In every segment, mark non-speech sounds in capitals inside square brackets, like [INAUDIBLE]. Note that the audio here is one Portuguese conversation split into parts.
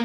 Oh,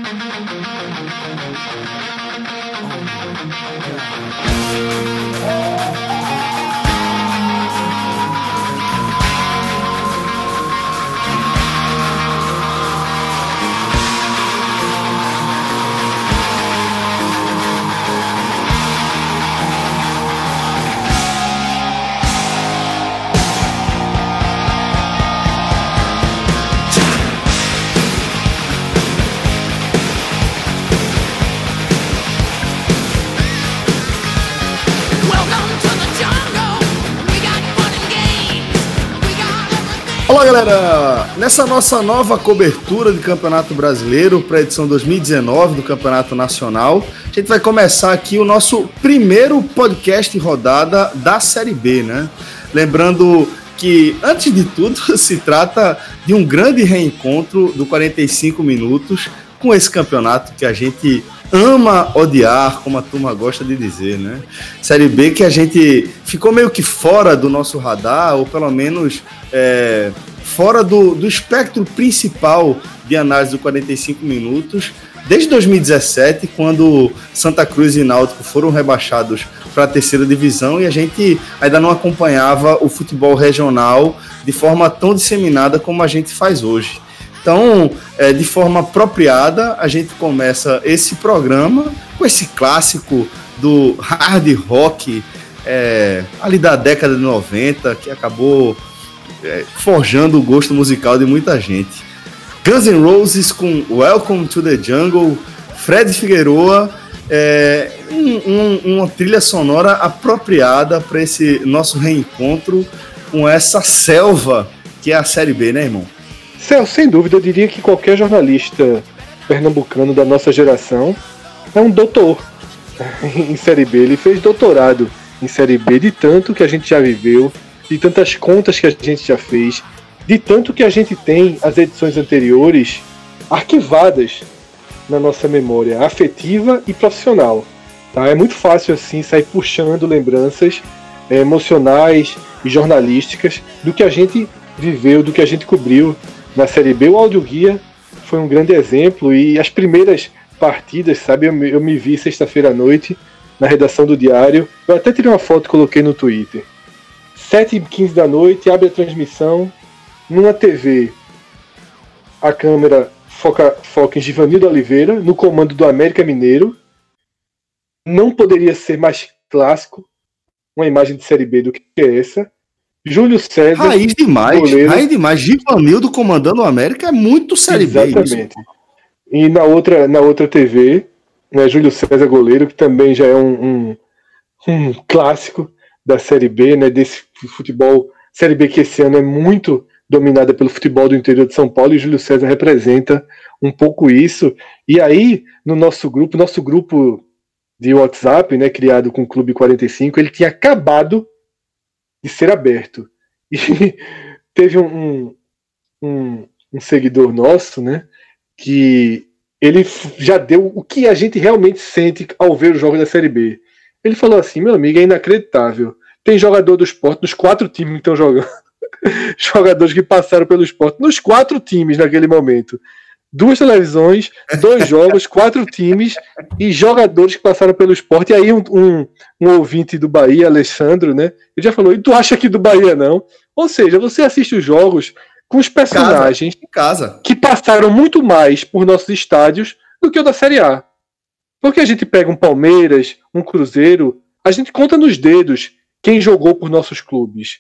Olá, galera! Nessa nossa nova cobertura de Campeonato Brasileiro para a edição 2019 do Campeonato Nacional, a gente vai começar aqui o nosso primeiro podcast rodada da Série B, né? Lembrando que, antes de tudo, [LAUGHS] se trata de um grande reencontro do 45 minutos com esse campeonato que a gente ama odiar, como a turma gosta de dizer, né? Série B que a gente ficou meio que fora do nosso radar, ou pelo menos é, fora do, do espectro principal de análise do 45 minutos, desde 2017, quando Santa Cruz e Náutico foram rebaixados para a terceira divisão e a gente ainda não acompanhava o futebol regional de forma tão disseminada como a gente faz hoje. Então, é, de forma apropriada, a gente começa esse programa com esse clássico do hard rock é, ali da década de 90, que acabou é, forjando o gosto musical de muita gente. Guns N' Roses com Welcome to the Jungle, Fred Figueroa, é, um, um, uma trilha sonora apropriada para esse nosso reencontro com essa selva que é a Série B, né, irmão? Céu, sem dúvida, eu diria que qualquer jornalista pernambucano da nossa geração é um doutor [LAUGHS] em Série B. Ele fez doutorado em Série B de tanto que a gente já viveu, de tantas contas que a gente já fez, de tanto que a gente tem as edições anteriores arquivadas na nossa memória afetiva e profissional. Tá? É muito fácil assim sair puxando lembranças é, emocionais e jornalísticas do que a gente viveu, do que a gente cobriu na Série B. O Audio Guia foi um grande exemplo e as primeiras partidas, sabe, eu eu me vi sexta-feira à noite na redação do Diário. Eu até tirei uma foto e coloquei no Twitter. 7h15 da noite, abre a transmissão. Numa TV, a câmera foca, foca em Givanildo Oliveira, no comando do América Mineiro. Não poderia ser mais clássico uma imagem de Série B do que essa. Júlio César. Raiz demais, goleiro. raiz demais. Givanildo comandando o América é muito Série Exatamente. B. Exatamente. E na outra, na outra TV, né, Júlio César goleiro, que também já é um, um, um clássico da Série B, né, desse futebol, Série B que esse ano é muito dominada pelo futebol do interior de São Paulo, e Júlio César representa um pouco isso. E aí, no nosso grupo, nosso grupo de WhatsApp, né, criado com o Clube 45, ele tinha acabado de ser aberto. E [LAUGHS] teve um, um, um seguidor nosso, né, que ele já deu o que a gente realmente sente ao ver os jogos da Série B. Ele falou assim, meu amigo, é inacreditável. Tem jogador do esporte nos quatro times que estão jogando. [LAUGHS] Jogadores que passaram pelo esporte nos quatro times naquele momento. Duas televisões, dois [LAUGHS] jogos, quatro times e jogadores que passaram pelo esporte. E aí um, um, um ouvinte do Bahia, Alessandro, né? Ele já falou, e tu acha que do Bahia não? Ou seja, você assiste os jogos com os personagens casa, casa. que passaram muito mais por nossos estádios do que o da Série A. Porque a gente pega um Palmeiras, um Cruzeiro, a gente conta nos dedos quem jogou por nossos clubes.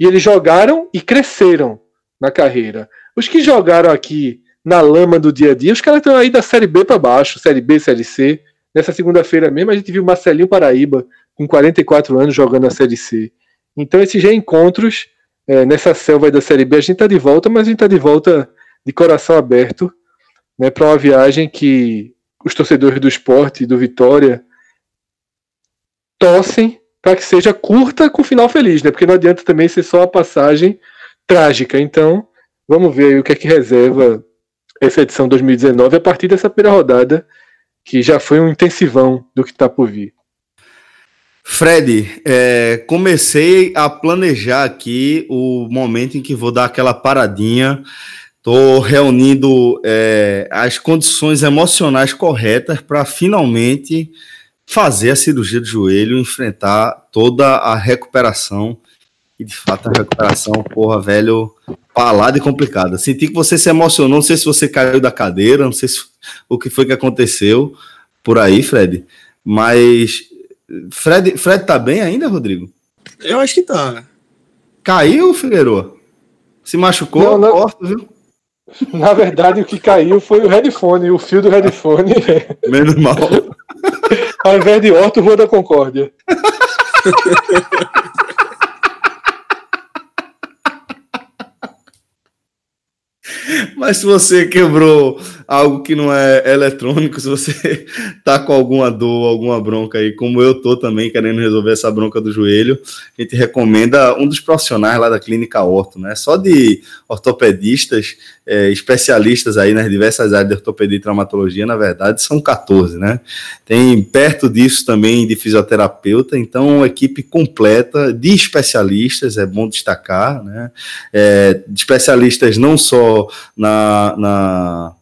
E eles jogaram e cresceram na carreira. Os que jogaram aqui na lama do dia a dia, os caras estão aí da Série B para baixo, Série B, Série C. Nessa segunda-feira mesmo, a gente viu Marcelinho Paraíba, com 44 anos, jogando a Série C. Então, esses reencontros é, nessa selva da Série B, a gente está de volta, mas a gente está de volta de coração aberto né, para uma viagem que os torcedores do esporte e do Vitória torcem para que seja curta com final feliz, né? Porque não adianta também ser só a passagem trágica. Então, vamos ver o que é que reserva essa edição 2019 a partir dessa primeira rodada, que já foi um intensivão do que está por vir. Fred, é, comecei a planejar aqui o momento em que vou dar aquela paradinha Estou reunindo é, as condições emocionais corretas para finalmente fazer a cirurgia do joelho, enfrentar toda a recuperação. E de fato, a recuperação, porra, velho, palada e complicada. Senti que você se emocionou, não sei se você caiu da cadeira, não sei se, o que foi que aconteceu por aí, Fred. Mas Fred, Fred tá bem ainda, Rodrigo? Eu acho que tá. Caiu, Figueiredo? Se machucou? Não, não... Corto, viu? Na verdade, o que caiu foi o headphone, o fio do headphone. [LAUGHS] Menos mal. Ao invés de Horto, Rua da Concórdia. Mas se você quebrou algo que não é eletrônico, se você [LAUGHS] tá com alguma dor, alguma bronca aí, como eu tô também querendo resolver essa bronca do joelho, a gente recomenda um dos profissionais lá da clínica Orto, né? Só de ortopedistas, é, especialistas aí nas diversas áreas de ortopedia e traumatologia, na verdade, são 14, né? Tem perto disso também de fisioterapeuta, então uma equipe completa de especialistas, é bom destacar, né? É, especialistas não só na, na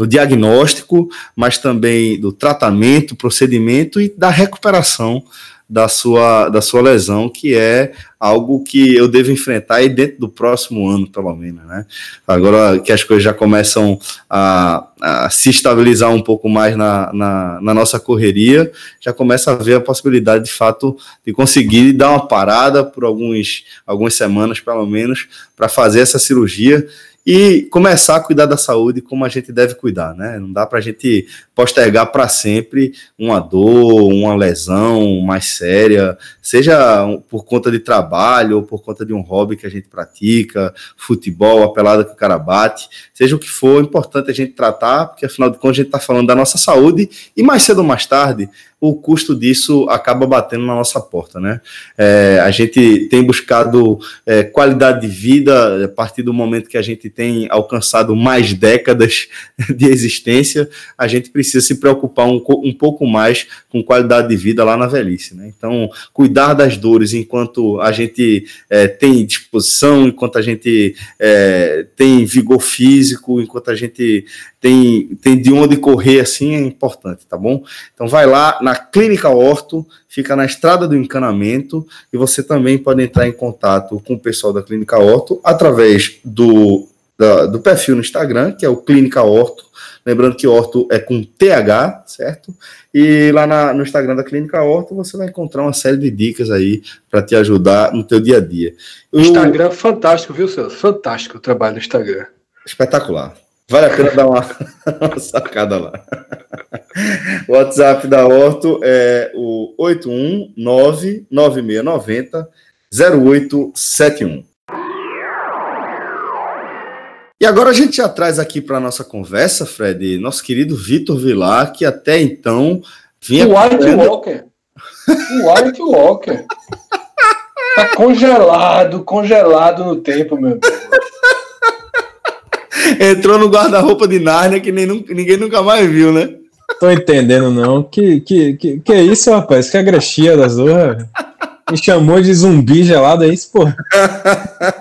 no diagnóstico, mas também do tratamento, procedimento e da recuperação da sua, da sua lesão, que é algo que eu devo enfrentar aí dentro do próximo ano, pelo menos, né? Agora que as coisas já começam a, a se estabilizar um pouco mais na, na, na, nossa correria, já começa a ver a possibilidade, de fato, de conseguir dar uma parada por alguns, algumas semanas, pelo menos, para fazer essa cirurgia e começar a cuidar da saúde como a gente deve cuidar, né? Não dá para a gente postergar para sempre uma dor, uma lesão mais séria, seja por conta de trabalho ou por conta de um hobby que a gente pratica, futebol, a pelada que o cara bate, seja o que for, é importante a gente tratar, porque afinal de contas a gente está falando da nossa saúde e mais cedo ou mais tarde o custo disso acaba batendo na nossa porta, né? É, a gente tem buscado é, qualidade de vida a partir do momento que a gente tem alcançado mais décadas [LAUGHS] de existência, a gente precisa se preocupar um, um pouco mais com qualidade de vida lá na velhice, né? Então, cuidar das dores enquanto a gente é, tem disposição, enquanto a gente é, tem vigor físico, enquanto a gente tem, tem de onde correr assim, é importante, tá bom? Então vai lá na Clínica Horto, fica na estrada do encanamento, e você também pode entrar em contato com o pessoal da Clínica Horto através do, da, do perfil no Instagram, que é o Clínica Horto. Lembrando que Horto é com TH, certo? E lá na, no Instagram da Clínica Horto você vai encontrar uma série de dicas aí para te ajudar no teu dia a dia. O Instagram fantástico, viu, Celso? Fantástico o trabalho no Instagram. Espetacular. Vale a pena dar uma, [LAUGHS] uma sacada lá. O WhatsApp da Horto é o 819-9690-0871. E agora a gente já traz aqui para nossa conversa, Fred, nosso querido Vitor Vilar, que até então vinha. O White Walker. O White Walker. Tá congelado, congelado no tempo, meu Deus. Entrou no guarda-roupa de Nárnia que nem, ninguém nunca mais viu, né? Tô entendendo, não. Que, que, que, que é isso, rapaz? Que agrexia das duas. Me chamou de zumbi gelado, é isso, pô? [LAUGHS]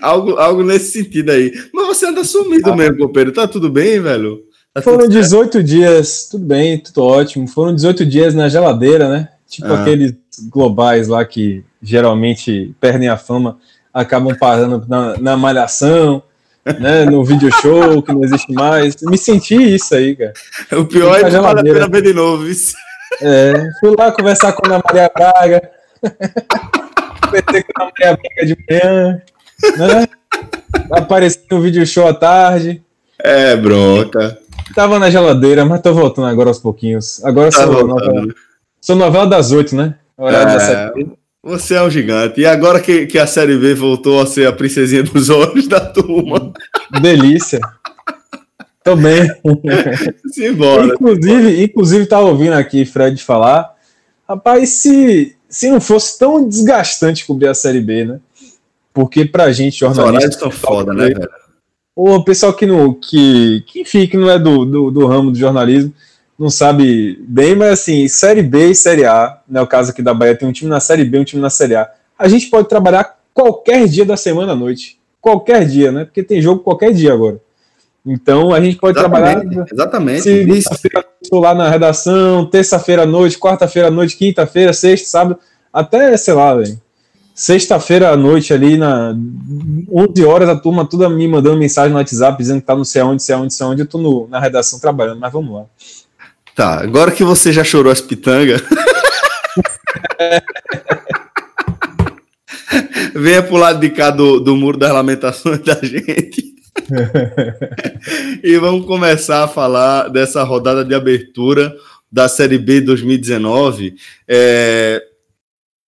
algo, algo nesse sentido aí. Mas você anda sumido ah. mesmo, companheiro. Tá tudo bem, velho? Tá Foram 18 certo? dias, tudo bem, tudo ótimo. Foram 18 dias na geladeira, né? Tipo ah. aqueles globais lá que geralmente perdem a fama, acabam parando na, na malhação [LAUGHS] né, no video show que não existe mais. Me senti isso aí, cara. O pior é que vale a pena ver de novo. Isso. É, fui lá conversar com a Ana Maria Braga. [LAUGHS] Conversei com a Ana Maria Braga de manhã. Né? Apareci no video show à tarde. É, bronca. Tava na geladeira, mas tô voltando agora aos pouquinhos. Agora tá sou, novela, sou novela das oito, né? Horário é, da série. Você é um gigante. E agora que, que a Série B voltou a ser a princesinha dos olhos da turma. Delícia. Tô bem. Simbora. Inclusive, inclusive tava ouvindo aqui Fred falar. Rapaz, se, se não fosse tão desgastante cobrir a Série B, né? Porque pra gente, jornalista... Os são foda, né, velho? O pessoal que não, que, que, enfim, que não é do, do, do ramo do jornalismo, não sabe bem, mas assim, Série B e Série A, né, o caso aqui da Bahia tem um time na Série B um time na Série A. A gente pode trabalhar qualquer dia da semana à noite. qualquer dia, né? Porque tem jogo qualquer dia agora. Então a gente pode Exatamente, trabalhar. exatamente. Segunda-feira estou lá na redação, terça-feira à noite, quarta-feira à noite, quinta-feira, sexta, sábado, até, sei lá, velho. Sexta-feira à noite ali, na 11 horas, a turma toda me mandando mensagem no WhatsApp dizendo que tá não sei aonde, sei aonde, sei aonde. Eu tô no, na redação trabalhando, mas vamos lá. Tá, agora que você já chorou as pitangas. [LAUGHS] Venha pro lado de cá do, do muro das lamentações da gente. e vamos começar a falar dessa rodada de abertura da Série B 2019. É,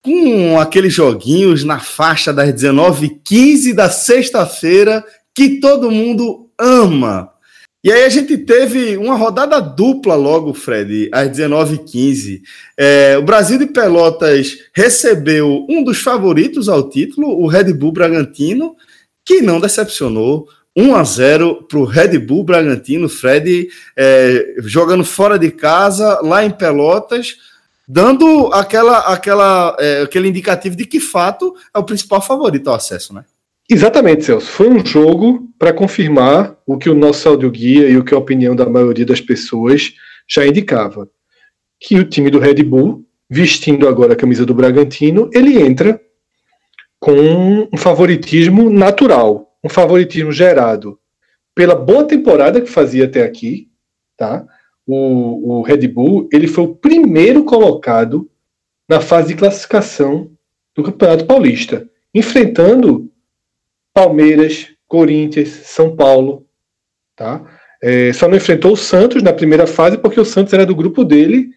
com aqueles joguinhos na faixa das 19h15 da sexta-feira que todo mundo ama. E aí a gente teve uma rodada dupla logo, Fred, às 19h15. É, o Brasil de Pelotas recebeu um dos favoritos ao título, o Red Bull Bragantino, que não decepcionou. 1 a 0 para o Red Bull Bragantino, Fred é, jogando fora de casa, lá em Pelotas, dando aquela, aquela, é, aquele indicativo de que fato é o principal favorito ao acesso, né? Exatamente, Celso. Foi um jogo para confirmar o que o nosso audioguia e o que a opinião da maioria das pessoas já indicava. Que o time do Red Bull, vestindo agora a camisa do Bragantino, ele entra com um favoritismo natural, um favoritismo gerado pela boa temporada que fazia até aqui, tá? O, o Red Bull ele foi o primeiro colocado na fase de classificação do Campeonato Paulista, enfrentando Palmeiras, Corinthians, São Paulo, tá? É, só não enfrentou o Santos na primeira fase porque o Santos era do grupo dele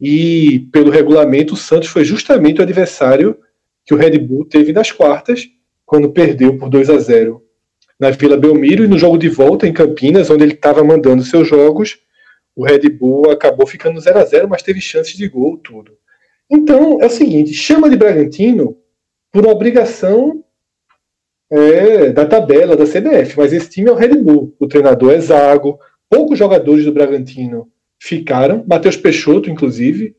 e pelo regulamento o Santos foi justamente o adversário que o Red Bull teve nas quartas quando perdeu por 2 a 0 na Vila Belmiro e no jogo de volta em Campinas, onde ele estava mandando seus jogos, o Red Bull acabou ficando 0 a 0 mas teve chances de gol, tudo. Então, é o seguinte, chama de Bragantino por obrigação é, da tabela da CBF, mas esse time é o Red Bull. O treinador é Zago, poucos jogadores do Bragantino ficaram, Matheus Peixoto, inclusive,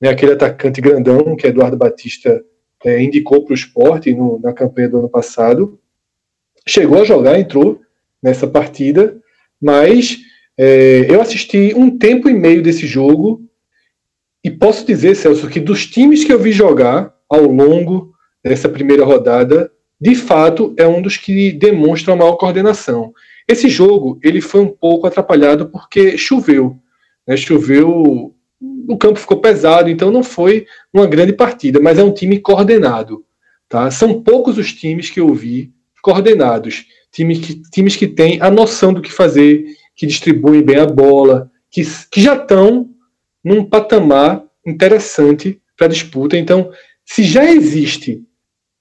né, aquele atacante grandão que Eduardo Batista é, indicou para o esporte no, na campanha do ano passado. Chegou a jogar, entrou nessa partida, mas é, eu assisti um tempo e meio desse jogo e posso dizer, Celso, que dos times que eu vi jogar ao longo dessa primeira rodada, de fato é um dos que demonstra maior coordenação. Esse jogo ele foi um pouco atrapalhado porque choveu, né? choveu, o campo ficou pesado, então não foi uma grande partida, mas é um time coordenado. Tá? São poucos os times que eu vi coordenados, times que, times que têm a noção do que fazer, que distribuem bem a bola, que, que já estão num patamar interessante para disputa. Então, se já existe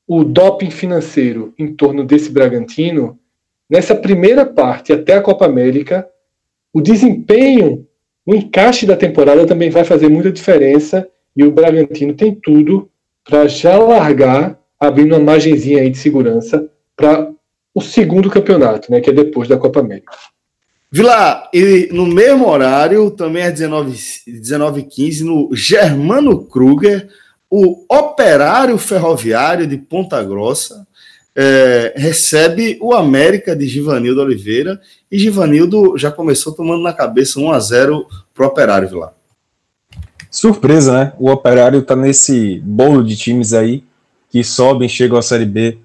o doping financeiro em torno desse Bragantino, nessa primeira parte até a Copa América, o desempenho, o encaixe da temporada também vai fazer muita diferença e o Bragantino tem tudo para já largar, abrindo uma margenzinha aí de segurança para o segundo campeonato, né, que é depois da Copa América. Vila, e no mesmo horário, também às 19h15, 19 no Germano Kruger, o Operário Ferroviário de Ponta Grossa é, recebe o América de Givanildo Oliveira e Givanildo já começou tomando na cabeça 1 a 0 para o Operário, Vila. Surpresa, né? O Operário está nesse bolo de times aí que sobem, chegam à Série B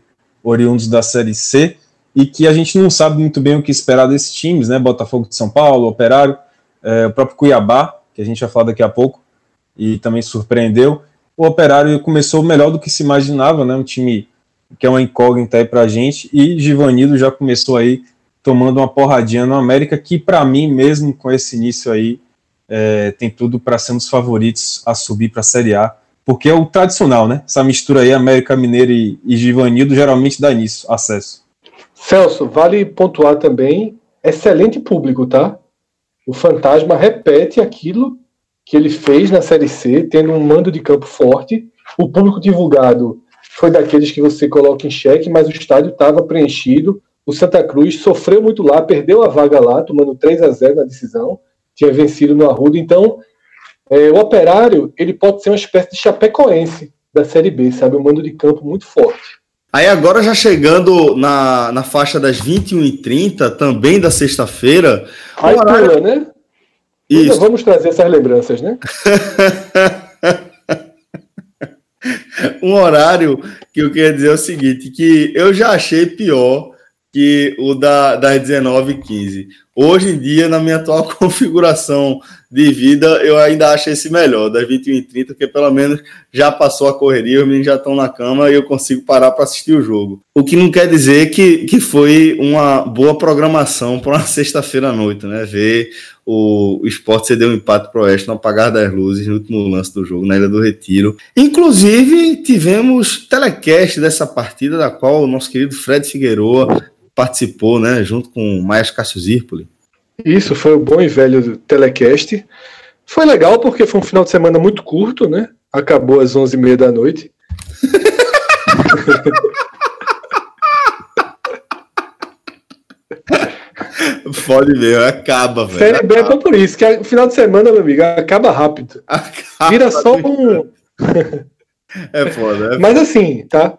oriundos da Série C e que a gente não sabe muito bem o que esperar desses times, né? Botafogo de São Paulo, Operário, é, o próprio Cuiabá, que a gente vai falar daqui a pouco, e também surpreendeu. O Operário começou melhor do que se imaginava, né? Um time que é uma incógnita aí pra gente, e Givanildo já começou aí tomando uma porradinha no América, que para mim, mesmo com esse início aí, é, tem tudo para ser um dos favoritos a subir para a Série A porque é o tradicional, né? Essa mistura aí, América Mineiro e, e Givanildo, geralmente dá nisso, acesso. Celso, vale pontuar também, excelente público, tá? O Fantasma repete aquilo que ele fez na Série C, tendo um mando de campo forte. O público divulgado foi daqueles que você coloca em xeque, mas o estádio estava preenchido. O Santa Cruz sofreu muito lá, perdeu a vaga lá, tomando 3 a 0 na decisão, tinha vencido no Arruda. Então, é, o Operário ele pode ser uma espécie de chapecoense da Série B, sabe? Um mando de campo muito forte. Aí agora já chegando na, na faixa das 21h30, também da sexta-feira. Aí horário... pula, né? Isso. Ainda vamos trazer essas lembranças, né? [LAUGHS] um horário que eu queria dizer é o seguinte, que eu já achei pior que o da, das 19h15. Hoje em dia, na minha atual [LAUGHS] configuração de vida, eu ainda acho esse melhor, das 21h30, porque pelo menos já passou a correria, os meninos já estão na cama e eu consigo parar para assistir o jogo. O que não quer dizer que, que foi uma boa programação para uma [LAUGHS] sexta-feira à noite, né? Ver o, o esporte ceder um empate para o Oeste no apagar das luzes no último lance do jogo, na Ilha do Retiro. Inclusive, tivemos telecast dessa partida, da qual o nosso querido Fred Figueroa participou, né, junto com o Maia Cássio Zirpoli. Isso, foi o bom e velho telecast. Foi legal porque foi um final de semana muito curto, né? Acabou às 11h30 da noite. [LAUGHS] Pode ver, acaba, velho. Série B é por isso, que o final de semana, meu amigo, acaba rápido. Acaba Vira só um. [LAUGHS] é foda. É Mas assim, tá?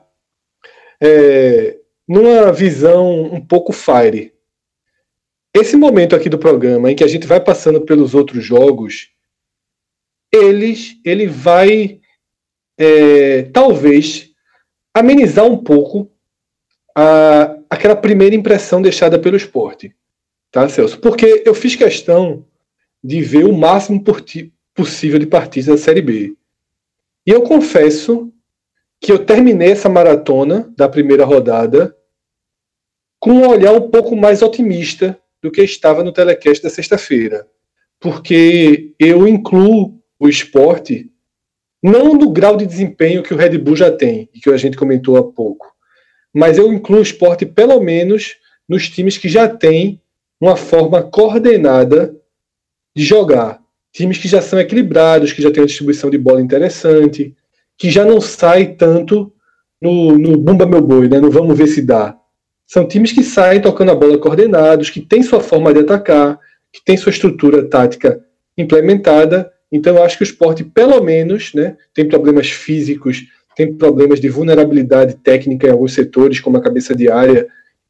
É, numa visão um pouco fire. Esse momento aqui do programa, em que a gente vai passando pelos outros jogos, eles, ele vai é, talvez amenizar um pouco a, aquela primeira impressão deixada pelo esporte, tá, Celso? Porque eu fiz questão de ver o máximo possível de partidas da Série B. E eu confesso que eu terminei essa maratona da primeira rodada com um olhar um pouco mais otimista do que estava no telecast da sexta-feira. Porque eu incluo o esporte não no grau de desempenho que o Red Bull já tem, e que a gente comentou há pouco, mas eu incluo o esporte pelo menos nos times que já têm uma forma coordenada de jogar. Times que já são equilibrados, que já têm uma distribuição de bola interessante, que já não sai tanto no, no bumba meu boi, né? no vamos ver se dá. São times que saem tocando a bola coordenados, que têm sua forma de atacar, que têm sua estrutura tática implementada. Então, eu acho que o esporte, pelo menos, né, tem problemas físicos, tem problemas de vulnerabilidade técnica em alguns setores, como a cabeça de área.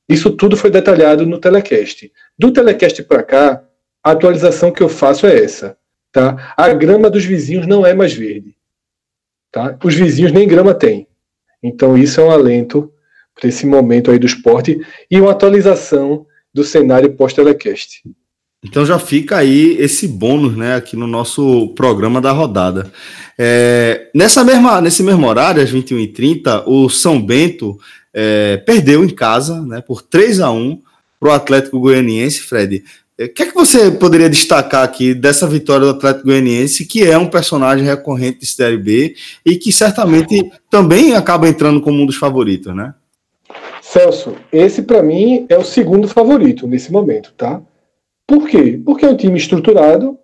Isso tudo foi detalhado no telecast. Do telecast para cá, a atualização que eu faço é essa. Tá? A grama dos vizinhos não é mais verde. Tá? Os vizinhos nem grama têm. Então, isso é um alento para esse momento aí do esporte e uma atualização do cenário pós-telecast. Então já fica aí esse bônus, né, aqui no nosso programa da rodada. É, nessa mesma, nesse mesmo horário, às 21h30, o São Bento é, perdeu em casa, né, por 3 a 1 para o Atlético Goianiense, Fred. É, o que é que você poderia destacar aqui dessa vitória do Atlético Goianiense, que é um personagem recorrente de Série B e que certamente também acaba entrando como um dos favoritos, né? Celso, esse para mim é o segundo favorito nesse momento, tá? Por quê? Porque é um time estruturado,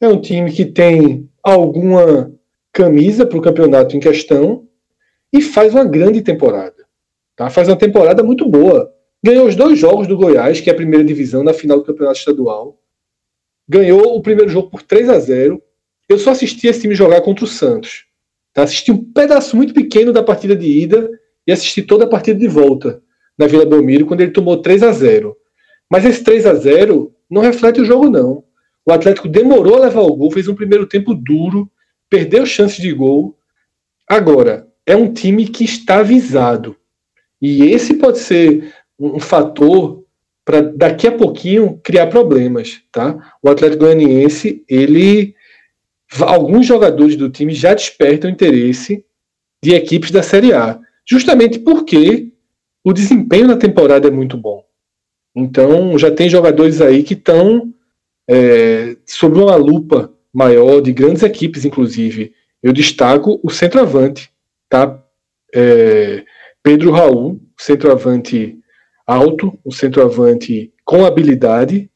é um time que tem alguma camisa para o campeonato em questão e faz uma grande temporada. Tá? Faz uma temporada muito boa. Ganhou os dois jogos do Goiás, que é a primeira divisão, na final do campeonato estadual. Ganhou o primeiro jogo por 3 a 0 Eu só assisti esse time jogar contra o Santos. Tá? Assisti um pedaço muito pequeno da partida de ida e assisti toda a partida de volta na Vila Belmiro, quando ele tomou 3 a 0 Mas esse 3 a 0 não reflete o jogo, não. O Atlético demorou a levar o gol, fez um primeiro tempo duro, perdeu chances de gol. Agora, é um time que está avisado. E esse pode ser um fator para daqui a pouquinho criar problemas, tá? O Atlético Goianiense, ele alguns jogadores do time já despertam interesse de equipes da Série A justamente porque o desempenho na temporada é muito bom. Então, já tem jogadores aí que estão é, sob uma lupa maior de grandes equipes, inclusive. Eu destaco o centroavante, tá? É, Pedro Raul, centroavante alto, um centroavante com habilidade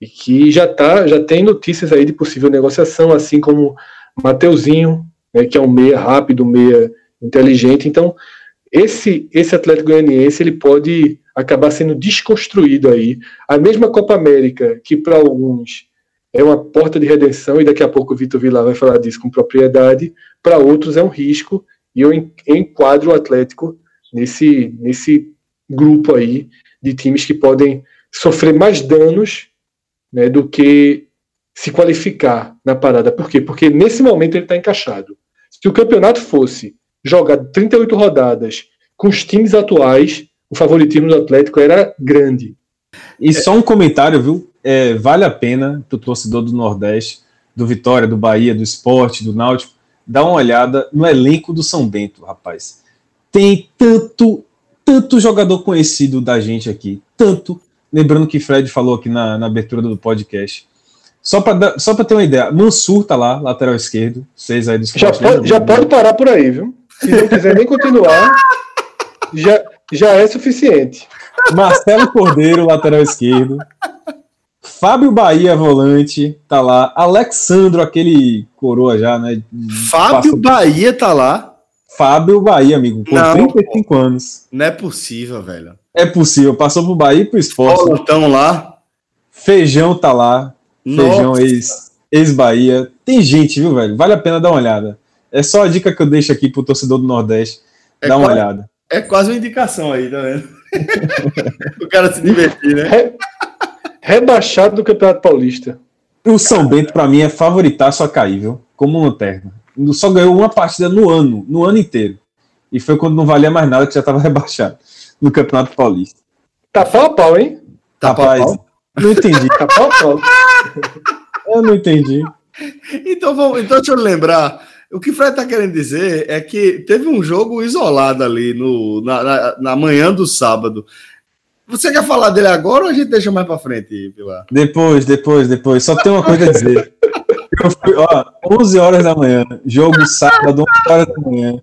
e que já tá, já tem notícias aí de possível negociação, assim como Mateuzinho, né, que é um meia rápido, meia inteligente. Então, esse, esse Atlético Goianiense ele pode acabar sendo desconstruído aí. A mesma Copa América, que para alguns é uma porta de redenção, e daqui a pouco o Vitor Vilar vai falar disso com propriedade, para outros é um risco, e eu enquadro o Atlético nesse, nesse grupo aí de times que podem sofrer mais danos né, do que se qualificar na parada. Por quê? Porque nesse momento ele está encaixado. Se o campeonato fosse jogado 38 rodadas com os times atuais, o favoritismo do Atlético era grande. E só um comentário, viu? É, vale a pena para o torcedor do Nordeste, do Vitória, do Bahia, do Esporte, do Náutico, dar uma olhada no elenco do São Bento, rapaz. Tem tanto, tanto jogador conhecido da gente aqui, tanto. Lembrando que Fred falou aqui na, na abertura do podcast. Só para só ter uma ideia, Mansur tá lá, lateral esquerdo. Vocês aí do já, pode, já pode parar por aí, viu? Se não quiser nem continuar, já, já é suficiente. Marcelo Cordeiro, lateral esquerdo. Fábio Bahia, volante, tá lá. Alexandro, aquele coroa já, né? Fábio Passou... Bahia tá lá. Fábio Bahia, amigo, com não, 35 pô. anos. Não é possível, velho. É possível. Passou pro Bahia e pro esporte. Estão lá. Feijão tá lá. Nossa. Feijão ex, ex-Bahia. Tem gente, viu, velho? Vale a pena dar uma olhada. É só a dica que eu deixo aqui pro torcedor do Nordeste. É Dá uma quase, olhada. É quase uma indicação aí, tá vendo? [LAUGHS] o cara se divertir, né? rebaixado do Campeonato Paulista. O São Bento, para mim, é favoritaço a cair, viu? Como lanterna. Só ganhou uma partida no ano, no ano inteiro. E foi quando não valia mais nada que já estava [LAUGHS] rebaixado no Campeonato Paulista. Tá pau a pau, hein? Tá Rapaz, pau, pau. não entendi. tá pau a pau. [LAUGHS] Eu não entendi. Então, vamos, então deixa eu lembrar. O que o Fred está querendo dizer é que teve um jogo isolado ali no, na, na, na manhã do sábado. Você quer falar dele agora ou a gente deixa mais para frente, Pilar? Depois, depois, depois. Só tem uma coisa a dizer. [LAUGHS] Eu fui, ó, 11 horas da manhã, jogo sábado, 11 horas da manhã. O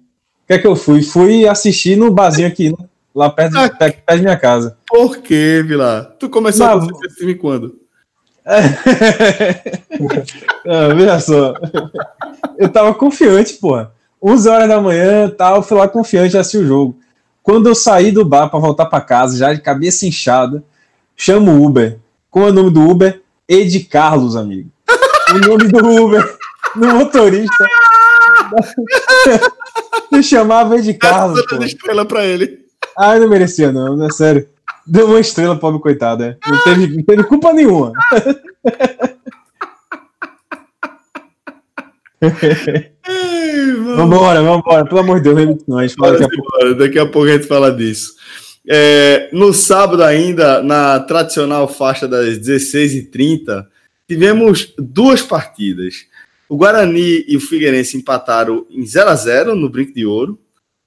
que é que eu fui? Fui assistir no barzinho aqui, né? lá perto, ah, perto, da minha casa. Por quê, Pilar? Tu começou Mas... a assistir esse time quando? Não, [LAUGHS] veja só. Eu tava confiante, porra. 11 horas da manhã, tal, fui lá confiante assistir o jogo. Quando eu saí do bar para voltar para casa, já de cabeça inchada, chamo o Uber. Qual é o nome do Uber? Ed Carlos, amigo. O nome do Uber, no motorista. [LAUGHS] Me chamava Ed Carlos. Dando estrela para ele. Ah, não merecia, não, não é sério. Deu uma estrela, pobre coitado, é. Não teve, não teve culpa nenhuma. [LAUGHS] vambora, vambora, pelo amor de Deus, não, a gente fala daqui, a pouco. daqui a pouco a gente fala disso. É, no sábado ainda, na tradicional faixa das 16h30, tivemos duas partidas. O Guarani e o Figueirense empataram em 0 a 0 no Brinco de Ouro.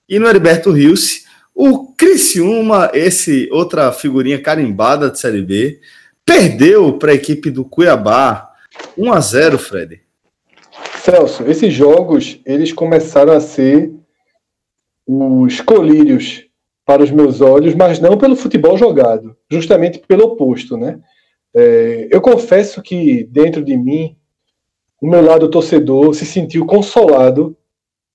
E no Heriberto Rios, o Criciúma, esse outra figurinha carimbada de Série B, perdeu para a equipe do Cuiabá 1 a 0 Fred. Celso, esses jogos eles começaram a ser os colírios para os meus olhos, mas não pelo futebol jogado, justamente pelo oposto, né? É, eu confesso que dentro de mim, o meu lado torcedor se sentiu consolado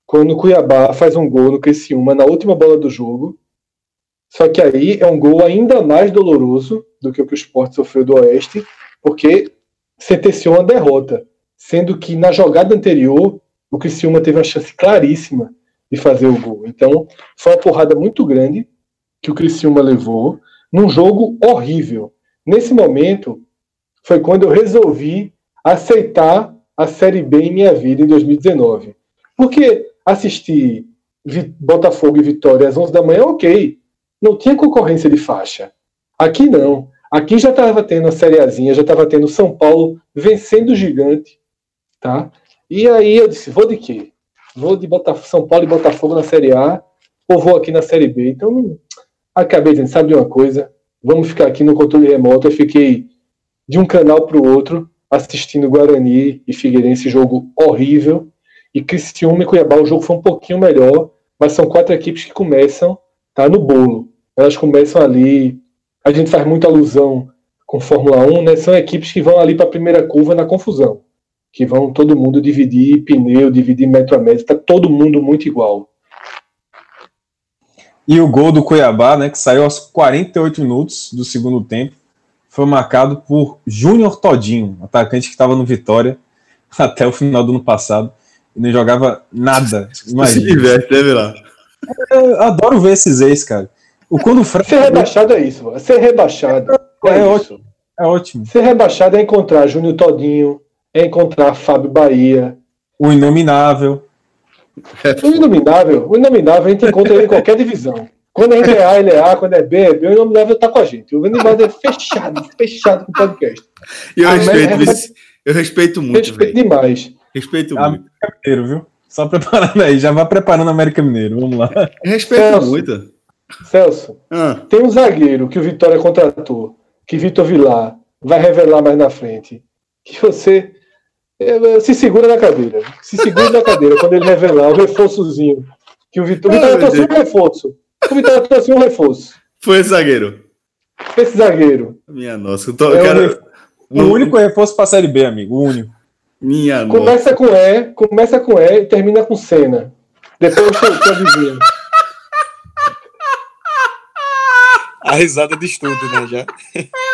quando o Cuiabá faz um gol no Criciúma na última bola do jogo. Só que aí é um gol ainda mais doloroso do que o que o Sport sofreu do Oeste, porque sentenciou uma derrota sendo que na jogada anterior o Criciúma teve uma chance claríssima de fazer o gol. Então, foi uma porrada muito grande que o Criciúma levou num jogo horrível. Nesse momento, foi quando eu resolvi aceitar a Série B em minha vida em 2019. Porque assistir Botafogo e Vitória às 11 da manhã, ok. Não tinha concorrência de faixa. Aqui não. Aqui já estava tendo a Série Azinha, já estava tendo São Paulo vencendo o gigante tá? E aí eu disse, vou de quê? Vou de Botafogo, São Paulo e Botafogo na Série A ou vou aqui na Série B? Então, acabei dizendo, sabe de uma coisa? Vamos ficar aqui no controle remoto. Eu fiquei de um canal para o outro assistindo Guarani e Figueirense, jogo horrível. E Cristiúma e Cuiabá, o jogo foi um pouquinho melhor, mas são quatro equipes que começam tá, no bolo. Elas começam ali, a gente faz muita alusão com Fórmula 1, né? São equipes que vão ali para a primeira curva na confusão que vão todo mundo dividir pneu, dividir metro a metro, tá todo mundo muito igual. E o gol do Cuiabá, né, que saiu aos 48 minutos do segundo tempo, foi marcado por Júnior Todinho, atacante que estava no Vitória [LAUGHS] até o final do ano passado e não jogava nada. [LAUGHS] Imagina. Se diverte, né, lá. Eu adoro ver esses ex, cara. O quando o Fred... Ser rebaixado é isso, mano. ser rebaixado é, é ótimo. É ótimo. Ser rebaixado é encontrar Júnior Todinho, é encontrar Fábio Bahia. O Inominável. O Inominável, o Inominável a gente encontra ele em qualquer divisão. Quando a gente é A, ele é A, quando é B, é B, o Inominável tá com a gente. O Inominável é fechado, fechado com o podcast. E eu, respeito, é... eu respeito muito. Respeito véio. demais. Respeito muito. América Mineiro, viu? Só preparando aí, já vai preparando América Mineiro, vamos lá. Respeito Celso, muito. Celso, ah. tem um zagueiro que o Vitória contratou, que Vitor Vilar vai revelar mais na frente, que você é, se segura na cadeira. Se segura na cadeira quando ele revelar o reforçozinho. Que o Vitor, Vitória trouxe um reforço. O Vitória trouxe um reforço. Foi esse zagueiro. Esse zagueiro. Minha nossa, eu tô, é cara... o, o único reforço para a Série B, amigo. O único. Minha começa nossa. com E, começa com E e termina com cena. Depois eu tô dizendo. A risada de estudo, né? Já. [LAUGHS]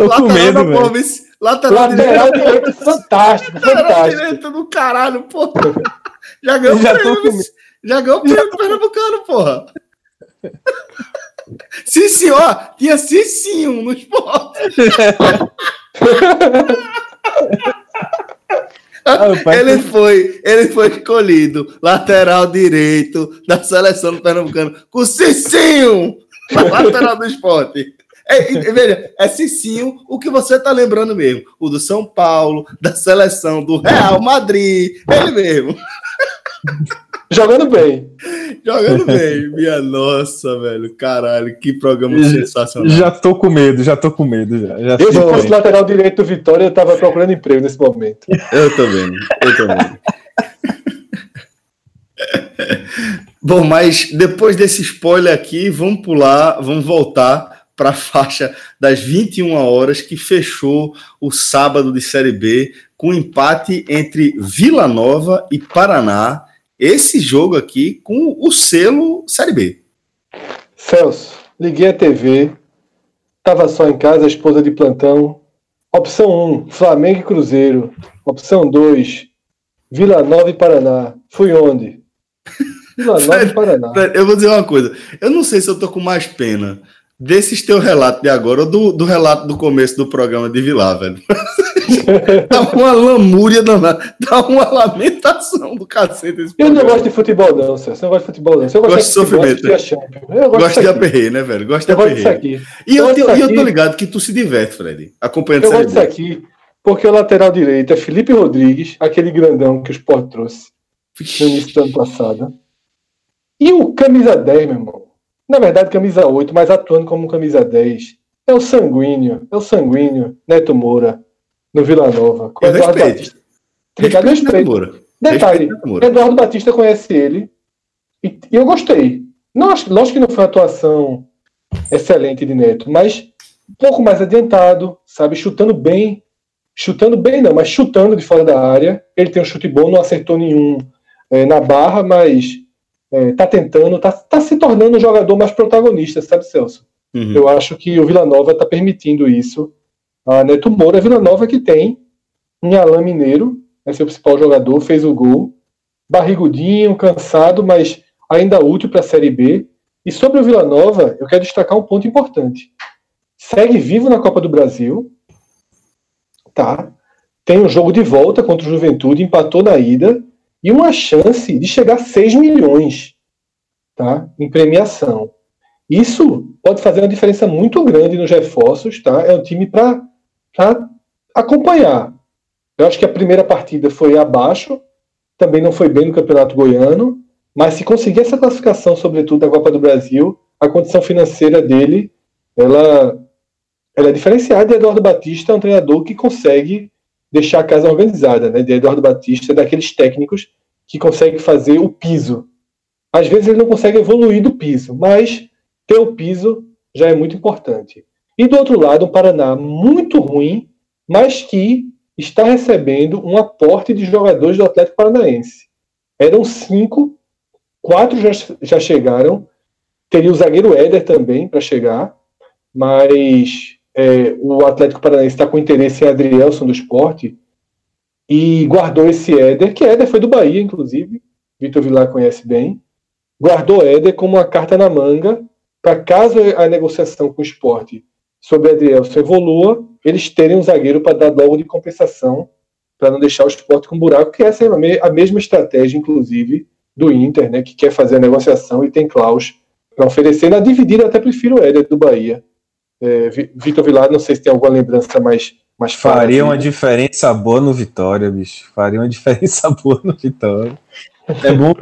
Tô com medo, velho. Lateral, lateral direito, fantástico, lateral direito do caralho, porra. Já ganhou já o prêmio, já ganhou o prêmio Pernambucano, porra. Sim, senhor, tinha sim, sim um no esporte. Ah, ele foi, ele foi escolhido lateral direito da seleção do Pernambucano com Cicinho na lateral do esporte. É, é, veja, é Cicinho o que você está lembrando mesmo. O do São Paulo, da seleção do Real Madrid, ele mesmo. [LAUGHS] Jogando bem. Jogando bem, minha nossa, velho. Caralho, que programa sensacional. Já tô com medo, já tô com medo. Já, já eu, se fosse lateral direito do Vitória, eu tava procurando emprego nesse momento. Eu também, eu também. [LAUGHS] Bom, mas depois desse spoiler aqui, vamos pular, vamos voltar para a faixa das 21 horas que fechou o sábado de Série B com empate entre Vila Nova e Paraná esse jogo aqui com o selo Série B. Celso, liguei a TV, estava só em casa, a esposa de plantão. Opção 1, Flamengo e Cruzeiro. Opção 2, Vila Nova e Paraná. Fui onde? [LAUGHS] Vila Nova e Paraná. Eu vou dizer uma coisa. Eu não sei se eu tô com mais pena desses teu relato de agora ou do, do relato do começo do programa de Vilar, velho. [LAUGHS] dá uma lamúria danada, dá uma lamentação do cacete. Eu não gosto de futebol, não, Celso. Eu não gosto de futebol, não. Eu gosto, gosto de sofrimento. Eu gosto, gosto de aperreio, né, velho? Gosto de aperreio. E eu, eu, eu, tô ligado que tu se diverte, Fred, acompanhando Eu gosto disso aqui, porque o lateral direito é Felipe Rodrigues, aquele grandão que o Sport trouxe no início do ano passado. E o camisa 10, meu irmão na verdade, camisa 8, mas atuando como camisa 10. É o sanguíneo, é o sanguíneo, Neto Moura, no Vila Nova. Com Eduardo respeito. Batista. Respeito, respeito. Moura. Detalhe, respeito Eduardo Batista conhece ele e, e eu gostei. Não, lógico que não foi uma atuação excelente de Neto, mas um pouco mais adiantado, sabe, chutando bem, chutando bem não, mas chutando de fora da área. Ele tem um chute bom, não acertou nenhum é, na barra, mas é, tá tentando, tá, tá se tornando um jogador mais protagonista, sabe, Celso? Uhum. Eu acho que o Vila Nova tá permitindo isso. A Neto Moura, a Vila Nova que tem um Alain Mineiro, é seu principal jogador, fez o gol. Barrigudinho, cansado, mas ainda útil para a Série B. E sobre o Vila Nova, eu quero destacar um ponto importante. Segue vivo na Copa do Brasil, tá? Tem um jogo de volta contra o Juventude, empatou na ida e uma chance de chegar a 6 milhões tá, em premiação. Isso pode fazer uma diferença muito grande nos reforços. Tá? É um time para acompanhar. Eu acho que a primeira partida foi abaixo, também não foi bem no Campeonato Goiano, mas se conseguir essa classificação, sobretudo da Copa do Brasil, a condição financeira dele, ela, ela é diferenciada. E Eduardo Batista é um treinador que consegue deixar a casa organizada, né? De Eduardo Batista, daqueles técnicos que conseguem fazer o piso. Às vezes ele não consegue evoluir do piso, mas ter o piso já é muito importante. E do outro lado, um Paraná muito ruim, mas que está recebendo um aporte de jogadores do Atlético Paranaense. Eram cinco, quatro já, já chegaram. Teria o zagueiro Éder também para chegar, mas é, o Atlético Paranaense está com interesse em Adrielson do esporte e guardou esse Éder, que Éder foi do Bahia, inclusive, Vitor Vilar conhece bem, guardou Éder como uma carta na manga para caso a negociação com o esporte sobre Adrielson evolua, eles terem um zagueiro para dar logo de compensação, para não deixar o esporte com buraco, que essa é a mesma estratégia, inclusive, do Inter, né, que quer fazer a negociação e tem Klaus para oferecer. Na dividida, até prefiro o Éder do Bahia. É, Vitor Vilar, não sei se tem alguma lembrança mais, mais Faria uma diferença boa no Vitória, bicho. Faria uma [LAUGHS] diferença boa no Vitória. É bom.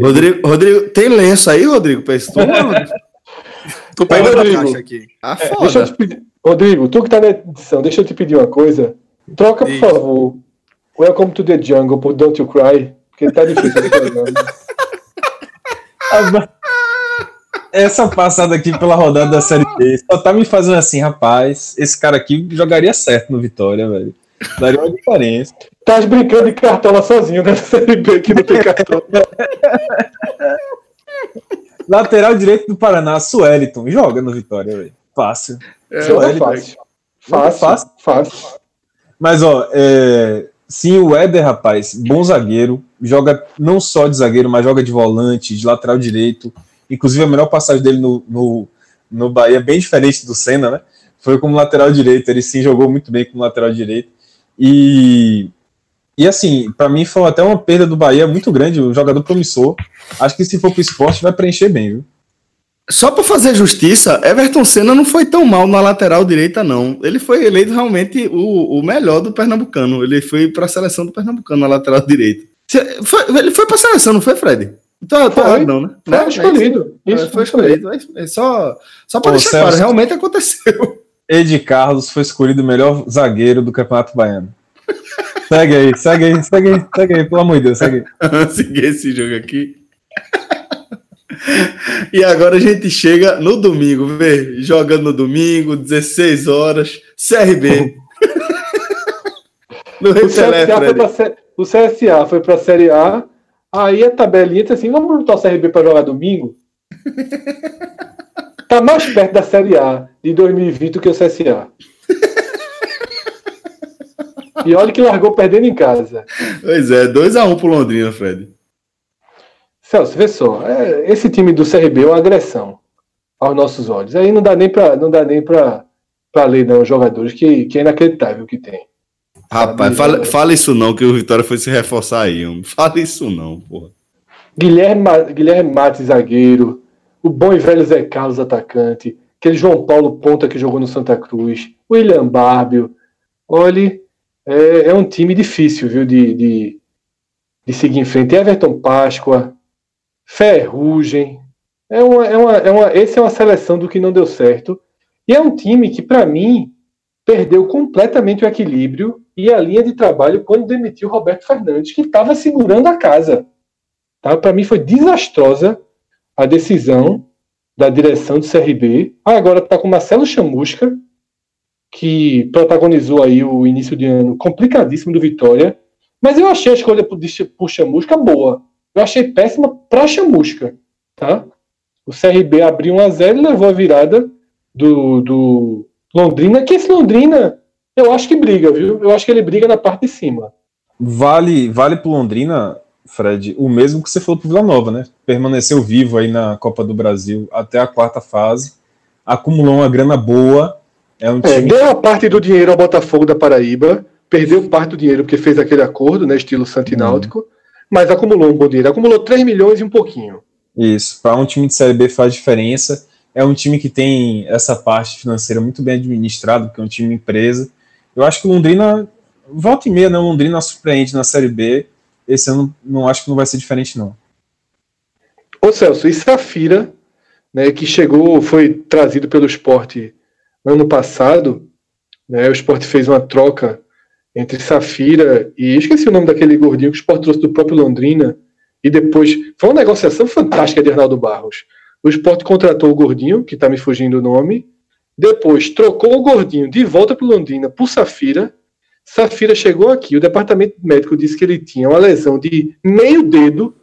Rodrigo, Rodrigo, tem lenço aí, Rodrigo, para isso? [LAUGHS] Tu pega a caixa aqui. Ah, é, deixa eu te pedir, Rodrigo, tu que tá na edição, deixa eu te pedir uma coisa. Troca, por favor, Welcome to the Jungle por Don't You Cry, porque tá difícil esse programa. [LAUGHS] Essa passada aqui pela rodada da Série B só tá me fazendo assim, rapaz. Esse cara aqui jogaria certo no Vitória, velho. Daria uma diferença. Tá brincando de cartola sozinho nessa Série B que não tem cartola. Lateral direito do Paraná, Sueliton. Joga no Vitória, velho. Fácil. É, Sueliton. Fácil. Fácil, fácil. fácil. Mas, ó, é... sim, o Éder, rapaz, bom zagueiro. Joga não só de zagueiro, mas joga de volante, de lateral direito. Inclusive, a melhor passagem dele no, no, no Bahia, bem diferente do Senna, né? Foi como lateral direito. Ele sim jogou muito bem como lateral direito. E e assim, para mim foi até uma perda do Bahia muito grande, o jogador promissor. Acho que se for pro esporte vai preencher bem, viu? Só para fazer justiça, Everton Senna não foi tão mal na lateral direita, não. Ele foi eleito realmente o, o melhor do Pernambucano. Ele foi para a seleção do Pernambucano na lateral direita. Ele foi para a seleção, não foi, Fred? Então, foi, errado, não, né? Foi não, escolhido. É, isso, foi escolhido. É só só para deixar claro, realmente aconteceu. Ed Carlos foi escolhido o melhor zagueiro do Campeonato Baiano. Segue aí, segue aí, segue aí, segue aí, pelo amor de Deus, segue aí. [LAUGHS] Seguir esse jogo aqui. E agora a gente chega no domingo, vê? Jogando no domingo, 16 horas, CRB. [LAUGHS] no o, CSA foi pra, o CSA foi para a Série A, aí a tabelinha tá assim: vamos botar o CRB para jogar domingo? [LAUGHS] tá mais perto da Série A de 2020 do que o CSA. E olha que largou perdendo em casa. Pois é, 2x1 um pro Londrina, Fred. Celso, vê só. É, esse time do CRB é uma agressão aos nossos olhos. Aí não dá nem pra, não dá nem pra, pra ler, não, os jogadores, que, que é inacreditável o que tem. Rapaz, fala, fala, isso não, que o Vitória foi se reforçar aí. Homem. Fala isso não, porra. Guilherme, Guilherme Matos, zagueiro. O bom e velho Zé Carlos, atacante. Aquele João Paulo Ponta que jogou no Santa Cruz. William Bárbio. Olhe, é, é um time difícil, viu, de, de, de seguir em frente. Everton Páscoa, Ferrugem. É uma, é uma, é uma, essa é uma seleção do que não deu certo. E é um time que, para mim, perdeu completamente o equilíbrio e a linha de trabalho quando demitiu Roberto Fernandes, que estava segurando a casa. Tá? Para mim foi desastrosa a decisão da direção do CRB. Ah, agora está com Marcelo Chamusca, que protagonizou aí o início de ano complicadíssimo do Vitória. Mas eu achei a escolha por, por Chamusca boa. Eu achei péssima para Chamusca. Tá? O CRB abriu 1 a 0 e levou a virada do, do Londrina, que esse Londrina eu acho que briga, viu? Eu acho que ele briga na parte de cima. Vale, vale pro Londrina, Fred, o mesmo que você falou pro Vila Nova, né? Permaneceu vivo aí na Copa do Brasil até a quarta fase, acumulou uma grana boa é um é, time... é, deu a parte do dinheiro ao Botafogo da Paraíba, perdeu parte do dinheiro porque fez aquele acordo, né, estilo Santináutico, uhum. mas acumulou um bom dinheiro, acumulou 3 milhões e um pouquinho. Isso, para um time de Série B faz diferença. É um time que tem essa parte financeira muito bem administrada, porque é um time empresa. Eu acho que Londrina, volta e meia, né, Londrina surpreende na Série B. Esse ano não acho que não vai ser diferente, não. Ô Celso, e Safira, né, que chegou, foi trazido pelo esporte ano passado, né, o Sport fez uma troca entre Safira e esqueci o nome daquele gordinho que o Sport trouxe do próprio Londrina e depois foi uma negociação fantástica de Arnaldo Barros. O Sport contratou o gordinho, que está me fugindo o nome, depois trocou o gordinho de volta para Londrina por Safira. Safira chegou aqui, o departamento médico disse que ele tinha uma lesão de meio dedo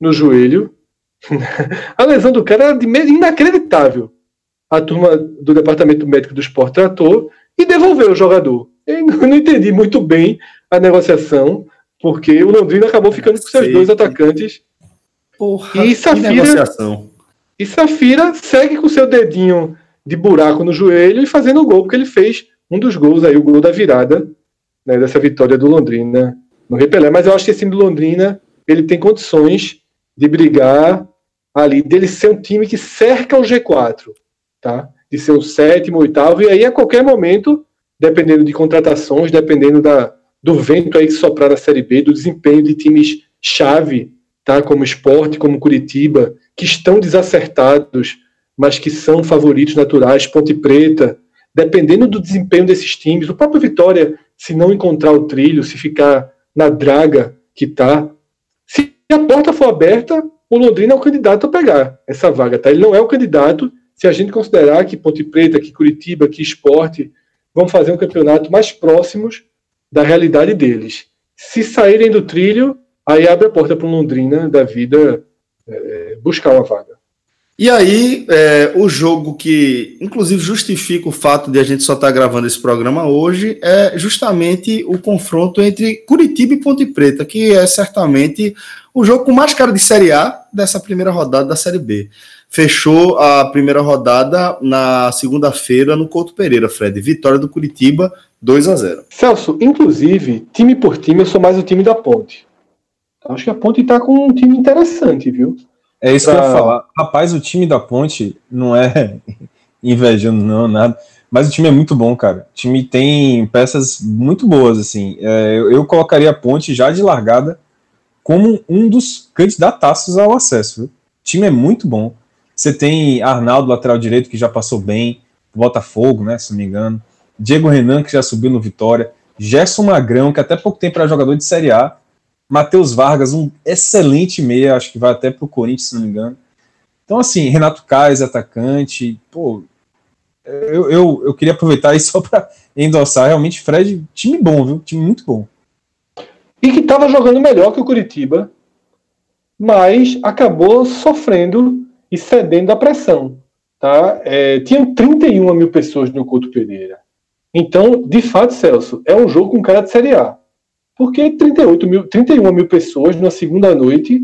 no joelho. [LAUGHS] a lesão do cara era meio inacreditável a turma do departamento médico do esporte tratou e devolveu o jogador. Eu não entendi muito bem a negociação, Porque o Londrina acabou ficando com seus dois atacantes. Porra, e Safira, e Safira segue com seu dedinho de buraco no joelho e fazendo o gol, porque ele fez um dos gols aí, o gol da virada né, dessa vitória do Londrina no Repelé. Mas eu acho que esse time do Londrina ele tem condições de brigar ali, dele ser um time que cerca o G4, tá? De ser o sétimo, oitavo, e aí a qualquer momento, dependendo de contratações, dependendo da, do vento aí que soprar na Série B, do desempenho de times chave, tá? Como Esporte, como Curitiba, que estão desacertados, mas que são favoritos naturais, Ponte Preta, dependendo do desempenho desses times, o próprio Vitória, se não encontrar o trilho, se ficar na draga que tá, se a porta for aberta, o Londrina é o candidato a pegar essa vaga, tá? Ele não é o candidato se a gente considerar que Ponte Preta, que Curitiba, que Esporte vão fazer um campeonato mais próximos da realidade deles. Se saírem do trilho, aí abre a porta para o Londrina da vida é, buscar uma vaga. E aí, é, o jogo que, inclusive, justifica o fato de a gente só estar tá gravando esse programa hoje é justamente o confronto entre Curitiba e Ponte Preta, que é certamente o jogo com mais cara de Série A dessa primeira rodada da Série B. Fechou a primeira rodada na segunda-feira no Couto Pereira, Fred. Vitória do Curitiba, 2 a 0 Celso, inclusive, time por time, eu sou mais o time da Ponte. Acho que a Ponte está com um time interessante, viu? É isso pra... que eu ia falar. Rapaz, o time da Ponte não é [LAUGHS] invejando, não, nada. Mas o time é muito bom, cara. O time tem peças muito boas, assim. É, eu, eu, colocaria a Ponte já de largada como um dos candidataços ao acesso. Viu? O time é muito bom. Você tem Arnaldo, lateral direito, que já passou bem, Botafogo, né, se não me engano. Diego Renan, que já subiu no Vitória. Gerson Magrão, que até pouco tempo era jogador de Série A, Matheus Vargas, um excelente meia, acho que vai até para o Corinthians, se não me engano. Então, assim, Renato Kais, atacante, pô, eu, eu, eu queria aproveitar isso [LAUGHS] só para endossar. Realmente, Fred, time bom, viu? Time muito bom. E que estava jogando melhor que o Curitiba, mas acabou sofrendo e cedendo à pressão. Tá? É, tinham 31 mil pessoas no Couto Pereira. Então, de fato, Celso, é um jogo com cara de Série A. Porque 38 mil, 31 mil pessoas na segunda noite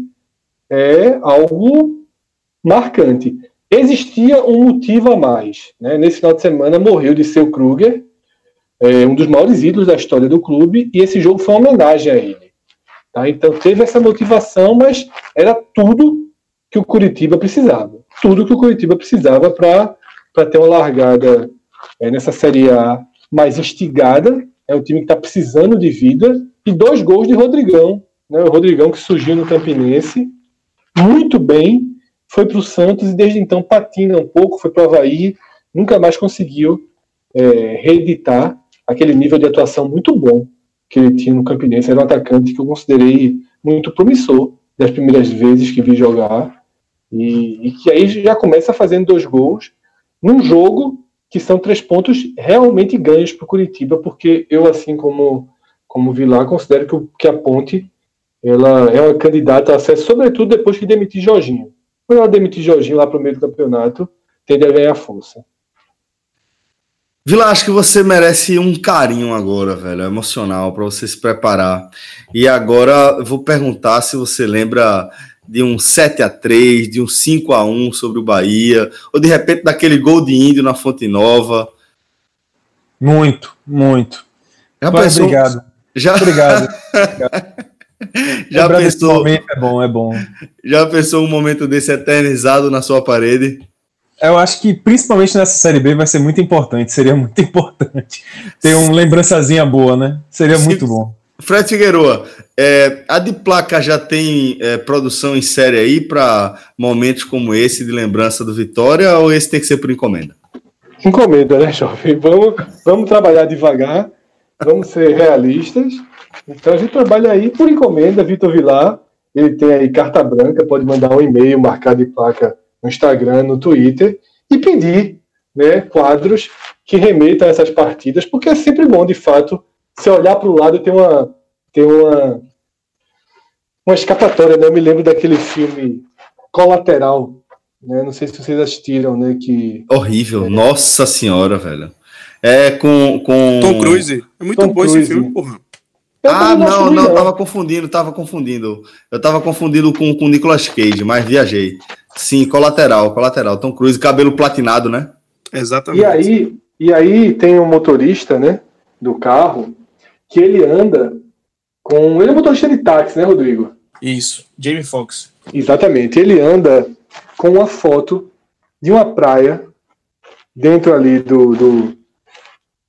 é algo marcante. Existia um motivo a mais. Né? Nesse final de semana morreu de seu Kruger, é, um dos maiores ídolos da história do clube, e esse jogo foi uma homenagem a ele. Tá? Então teve essa motivação, mas era tudo que o Curitiba precisava. Tudo que o Curitiba precisava para ter uma largada é, nessa Série A mais instigada. É um time que está precisando de vida e dois gols de Rodrigão. Né? O Rodrigão que surgiu no Campinense muito bem, foi para o Santos e desde então patina um pouco, foi para o Havaí, nunca mais conseguiu é, reeditar aquele nível de atuação muito bom que ele tinha no Campinense. Era um atacante que eu considerei muito promissor das primeiras vezes que vi jogar e, e que aí já começa fazendo dois gols num jogo que são três pontos realmente ganhos para o Curitiba, porque eu, assim como como Vilar, considero que, que a Ponte ela é uma candidata a acesso, sobretudo depois que demitir Jorginho. Quando ela demitir Jorginho lá para o meio do campeonato, tende a ganhar força. Vila, acho que você merece um carinho agora, velho, emocional, para você se preparar. E agora eu vou perguntar se você lembra de um 7 a 3 de um 5 a 1 sobre o Bahia, ou de repente daquele gol de índio na Fonte Nova. Muito, muito. Já pensou, obrigado. Já... [LAUGHS] Obrigado. Já pensou? Momento é bom, é bom. Já pensou um momento desse eternizado na sua parede? Eu acho que principalmente nessa série B vai ser muito importante. Seria muito importante ter uma lembrançazinha boa, né? Seria Se... muito bom. Fred Figueroa, é, a de placa já tem é, produção em série aí para momentos como esse de lembrança do Vitória ou esse tem que ser por encomenda? Encomenda, né, jovem? Vamos, vamos trabalhar devagar Vamos ser realistas. Então a gente trabalha aí por encomenda, Vitor Vilar. Ele tem aí carta branca, pode mandar um e-mail, marcar de placa no Instagram, no Twitter e pedir né, quadros que remetam a essas partidas, porque é sempre bom, de fato, se olhar para o lado tem uma tem uma uma escapatória, né? Eu me lembro daquele filme Colateral, né? Não sei se vocês assistiram, né? Que horrível, é, nossa senhora, velho. É com, com. Tom Cruise. É muito Tom bom Cruise. esse filme, porra. Eu ah, não, não, não, tava confundindo, tava confundindo. Eu tava confundindo com o Nicolas Cage, mas viajei. Sim, colateral, colateral. Tom Cruise, cabelo platinado, né? Exatamente. E aí, e aí tem um motorista, né, do carro, que ele anda com. Ele é motorista de táxi, né, Rodrigo? Isso, Jamie Foxx. Exatamente. Ele anda com uma foto de uma praia dentro ali do, do,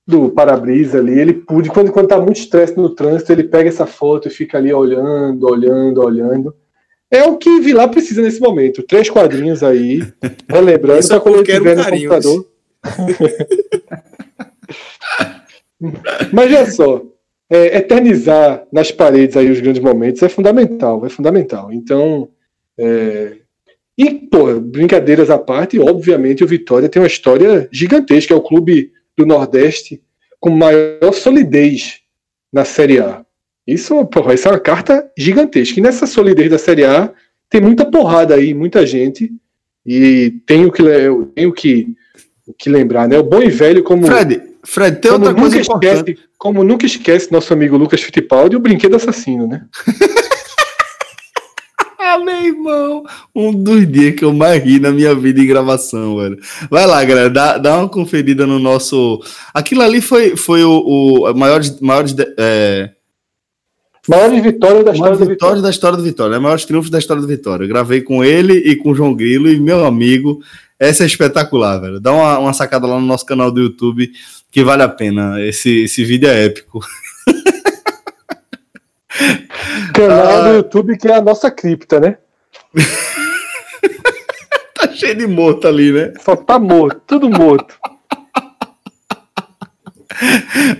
do para-brisa ali. Ele pude, quando, quando tá muito estresse no trânsito, ele pega essa foto e fica ali olhando, olhando, olhando. É o que Vilar precisa nesse momento. Três quadrinhos aí, [LAUGHS] relembrando, para quando ele tiver no computador. Mas olha só, é, eternizar nas paredes aí os grandes momentos é fundamental, é fundamental. Então, é... e, pô, brincadeiras à parte, obviamente o Vitória tem uma história gigantesca, é o clube do Nordeste com maior solidez na Série A. Isso, porra, é uma carta gigantesca. E nessa solidez da Série A tem muita porrada aí, muita gente. E tenho que, tenho que, que lembrar, né? O bom e velho como. Fred, Fred, tem outra coisa esquece, Como nunca esquece nosso amigo Lucas Fittipaldi, o brinquedo assassino, né? [LAUGHS] ah, meu irmão, um dos dias que eu mais ri na minha vida em gravação, velho. Vai lá, galera, dá, dá uma conferida no nosso. Aquilo ali foi, foi o, o maior, maior é... Maiores vitórias da história do Vitória. da história do Vitória, né? Maiores triunfos da história do Vitória. Eu gravei com ele e com o João Grilo e meu amigo. Essa é espetacular, velho. Dá uma, uma sacada lá no nosso canal do YouTube que vale a pena. Esse, esse vídeo é épico. [LAUGHS] Canal ah, do YouTube que é a nossa cripta, né? [LAUGHS] tá cheio de morto ali, né? Só tá morto, tudo morto.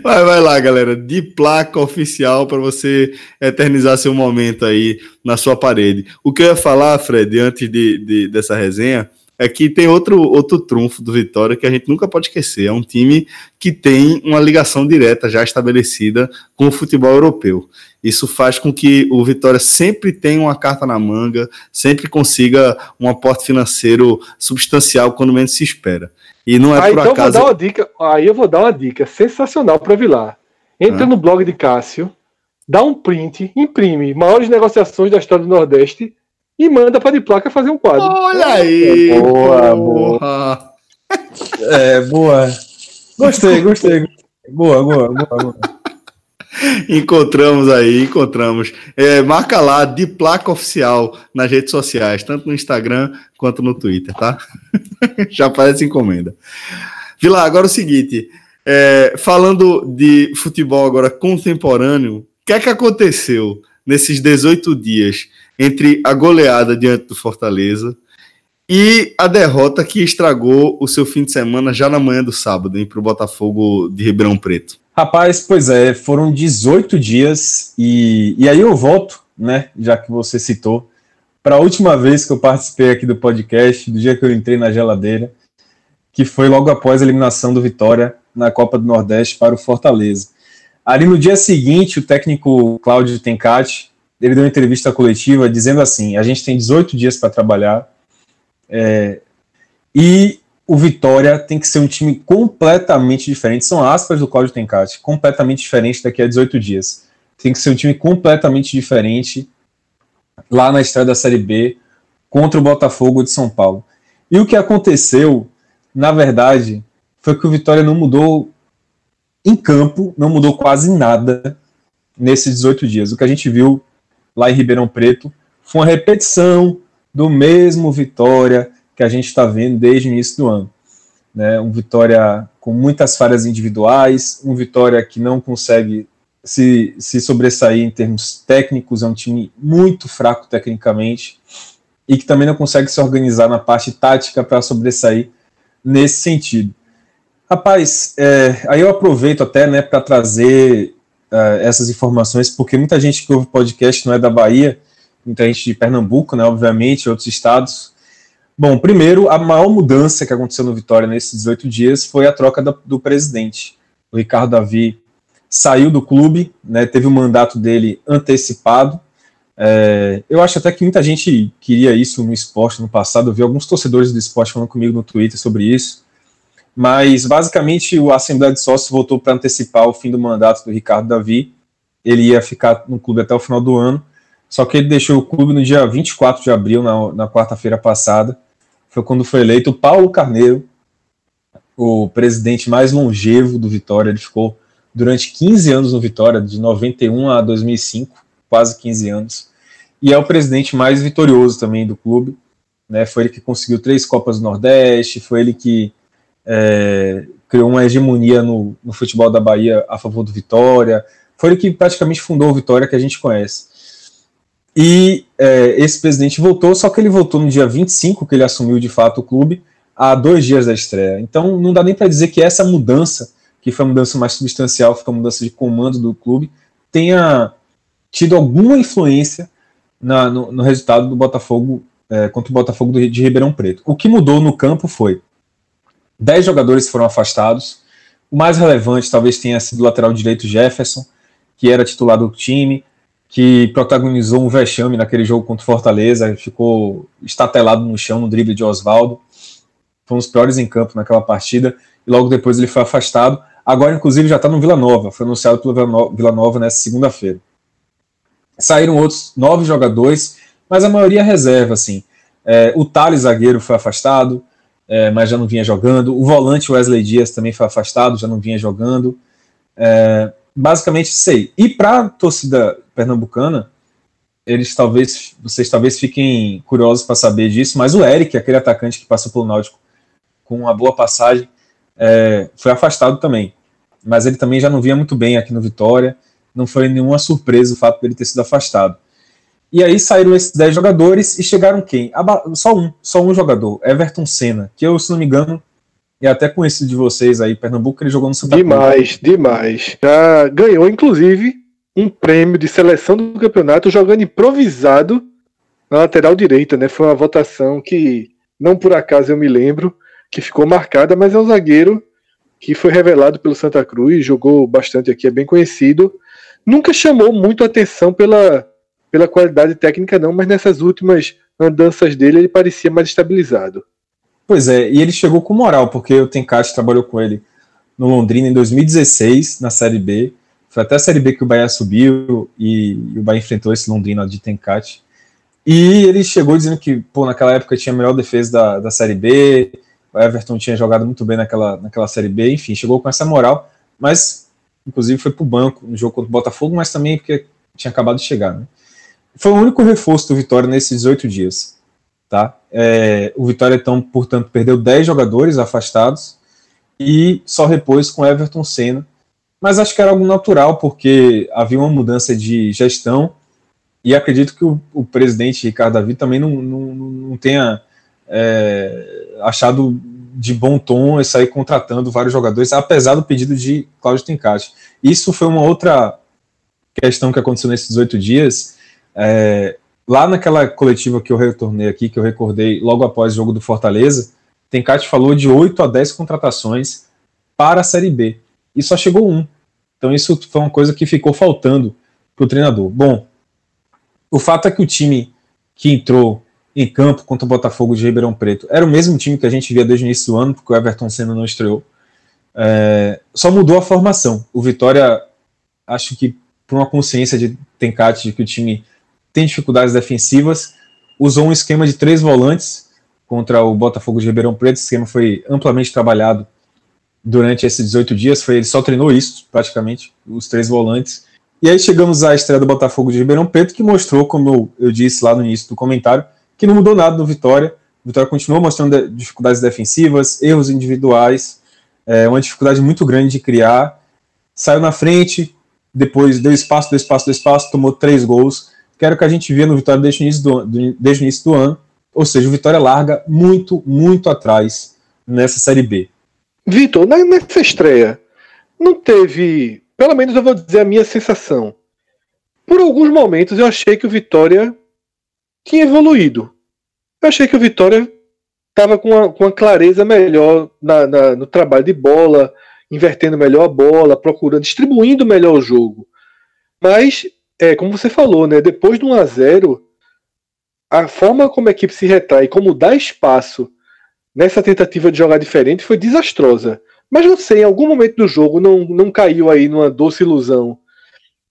Vai, vai lá, galera. De placa oficial para você eternizar seu momento aí na sua parede. O que eu ia falar, Fred, antes de, de, dessa resenha, é que tem outro, outro trunfo do Vitória que a gente nunca pode esquecer. É um time que tem uma ligação direta já estabelecida com o futebol europeu. Isso faz com que o Vitória sempre tenha uma carta na manga, sempre consiga um aporte financeiro substancial quando menos se espera. E não é ah, por então acaso. Vou dar uma dica, aí eu vou dar uma dica sensacional para Vilar. Entra ah. no blog de Cássio, dá um print, imprime maiores negociações da história do Nordeste e manda para de placa fazer um quadro. Olha aí! Boa, boa. É, boa. Gostei, gostei. Boa, boa, boa, boa. Encontramos aí, encontramos. É, marca lá de placa oficial nas redes sociais, tanto no Instagram quanto no Twitter, tá? [LAUGHS] Já parece encomenda. Vila, agora é o seguinte: é, falando de futebol agora contemporâneo, o que é que aconteceu nesses 18 dias entre a goleada diante do Fortaleza e a derrota que estragou o seu fim de semana já na manhã do sábado, para o Botafogo de Ribeirão Preto? Rapaz, pois é, foram 18 dias e, e aí eu volto, né, já que você citou, para a última vez que eu participei aqui do podcast, do dia que eu entrei na geladeira, que foi logo após a eliminação do Vitória na Copa do Nordeste para o Fortaleza. Ali no dia seguinte, o técnico Cláudio Tencati ele deu uma entrevista coletiva dizendo assim: a gente tem 18 dias para trabalhar é, e o Vitória tem que ser um time completamente diferente. São aspas do Cláudio Tencati, completamente diferente daqui a 18 dias. Tem que ser um time completamente diferente lá na estreia da Série B contra o Botafogo de São Paulo. E o que aconteceu, na verdade, foi que o Vitória não mudou em campo, não mudou quase nada nesses 18 dias. O que a gente viu lá em Ribeirão Preto, foi uma repetição do mesmo Vitória que a gente está vendo desde o início do ano. Né? Um Vitória com muitas falhas individuais, um Vitória que não consegue se, se sobressair em termos técnicos, é um time muito fraco tecnicamente e que também não consegue se organizar na parte tática para sobressair nesse sentido. Rapaz, é, aí eu aproveito até né, para trazer uh, essas informações, porque muita gente que ouve podcast não é da Bahia, muita gente de Pernambuco, né, obviamente, outros estados. Bom, primeiro, a maior mudança que aconteceu no Vitória nesses 18 dias foi a troca do presidente. O Ricardo Davi saiu do clube, né, teve o mandato dele antecipado. É, eu acho até que muita gente queria isso no esporte no passado. Eu vi alguns torcedores do esporte falando comigo no Twitter sobre isso. Mas, basicamente, a Assembleia de Sócios votou para antecipar o fim do mandato do Ricardo Davi. Ele ia ficar no clube até o final do ano, só que ele deixou o clube no dia 24 de abril, na, na quarta-feira passada, foi quando foi eleito Paulo Carneiro, o presidente mais longevo do Vitória, ele ficou durante 15 anos no Vitória, de 91 a 2005, quase 15 anos, e é o presidente mais vitorioso também do clube, né, foi ele que conseguiu três Copas do Nordeste, foi ele que é, criou uma hegemonia no, no, futebol da Bahia a favor do Vitória, foi ele que praticamente fundou o Vitória que a gente conhece. E é, esse presidente voltou, só que ele voltou no dia 25, que ele assumiu de fato o clube, há dois dias da estreia. Então não dá nem para dizer que essa mudança, que foi a mudança mais substancial, foi a mudança de comando do clube, tenha tido alguma influência na, no, no, resultado do Botafogo é, contra o Botafogo de Ribeirão Preto. O que mudou no campo foi 10 jogadores foram afastados. O mais relevante talvez tenha sido o lateral direito Jefferson, que era titular do time, que protagonizou um vexame naquele jogo contra o Fortaleza, ficou estatelado no chão no drible de Oswaldo. Foi um dos piores em campo naquela partida, e logo depois ele foi afastado. Agora, inclusive, já está no Vila Nova, foi anunciado pelo Vila Nova nessa segunda-feira. Saíram outros nove jogadores, mas a maioria reserva, assim. É, o Thales, zagueiro, foi afastado, é, mas já não vinha jogando. O volante Wesley Dias também foi afastado, já não vinha jogando. É, basicamente sei. E para a torcida pernambucana, eles talvez, vocês talvez fiquem curiosos para saber disso, mas o Eric, aquele atacante que passou pelo Náutico com uma boa passagem, é, foi afastado também. Mas ele também já não vinha muito bem aqui no Vitória. Não foi nenhuma surpresa o fato dele ter sido afastado. E aí saíram esses 10 jogadores e chegaram quem? Só um, só um jogador, Everton Senna, que eu, se não me engano, e até conhecido de vocês aí, Pernambuco, ele jogou no Santa Demais, demais. Já ganhou, inclusive, um prêmio de seleção do campeonato jogando improvisado na lateral direita, né? Foi uma votação que, não por acaso eu me lembro, que ficou marcada, mas é um zagueiro que foi revelado pelo Santa Cruz, jogou bastante aqui, é bem conhecido. Nunca chamou muito atenção pela pela qualidade técnica não, mas nessas últimas andanças dele ele parecia mais estabilizado. Pois é, e ele chegou com moral, porque o Tencate trabalhou com ele no Londrina em 2016, na Série B. Foi até a Série B que o Bahia subiu e, o Bahia enfrentou esse Londrina de Tencate. E ele chegou dizendo que, pô, naquela época tinha a melhor defesa da, da Série B, o Everton tinha jogado muito bem naquela, naquela Série B, enfim, chegou com essa moral, mas inclusive foi para o banco no jogo contra o Botafogo, mas também porque tinha acabado de chegar, né? Foi o único reforço do Vitória nesses 18 dias. Tá? É, o Vitória, então, portanto, perdeu 10 jogadores afastados e só repôs com Everton Senna. Mas acho que era algo natural, porque havia uma mudança de gestão e acredito que o, o presidente Ricardo Davi também não, não, não tenha é, achado de bom tom sair contratando vários jogadores, apesar do pedido de Cláudio Tencati. Isso foi uma outra questão que aconteceu nesses 18 dias, é, lá naquela coletiva que eu retornei aqui, que eu recordei logo após o jogo do Fortaleza, Tencati falou de 8 a 10 contratações para a Série B. E só chegou um. Então isso foi uma coisa que ficou faltando para o treinador. Bom, o fato é que o time que entrou em campo contra o Botafogo de Ribeirão Preto era o mesmo time que a gente via desde o início do ano, porque o Everton Senna não estreou. É, só mudou a formação. O Vitória, acho que por uma consciência de Tencati de que o time tem dificuldades defensivas, usou um esquema de três volantes contra o Botafogo de Ribeirão Preto. Esse esquema foi amplamente trabalhado durante esses 18 dias, foi, ele só treinou isso, praticamente, os três volantes. E aí chegamos à estreia do Botafogo de Ribeirão Preto, que mostrou, como eu, eu disse lá no início do comentário, que não mudou nada no Vitória. O Vitória continuou mostrando dificuldades defensivas, erros individuais, é, uma dificuldade muito grande de criar. Saiu na frente, depois deu espaço, deu espaço, deu espaço, tomou três gols que era o que a gente via no Vitória desde o início do, desde o início do ano. Ou seja, o Vitória larga muito, muito atrás nessa Série B. Vitor, nessa estreia, não teve, pelo menos eu vou dizer a minha sensação. Por alguns momentos eu achei que o Vitória tinha evoluído. Eu achei que o Vitória estava com uma, com uma clareza melhor na, na, no trabalho de bola, invertendo melhor a bola, procurando, distribuindo melhor o jogo. Mas é, como você falou, né? Depois do 1 a 0 a forma como a equipe se retrai, como dá espaço nessa tentativa de jogar diferente foi desastrosa. Mas você, em algum momento do jogo, não, não caiu aí numa doce ilusão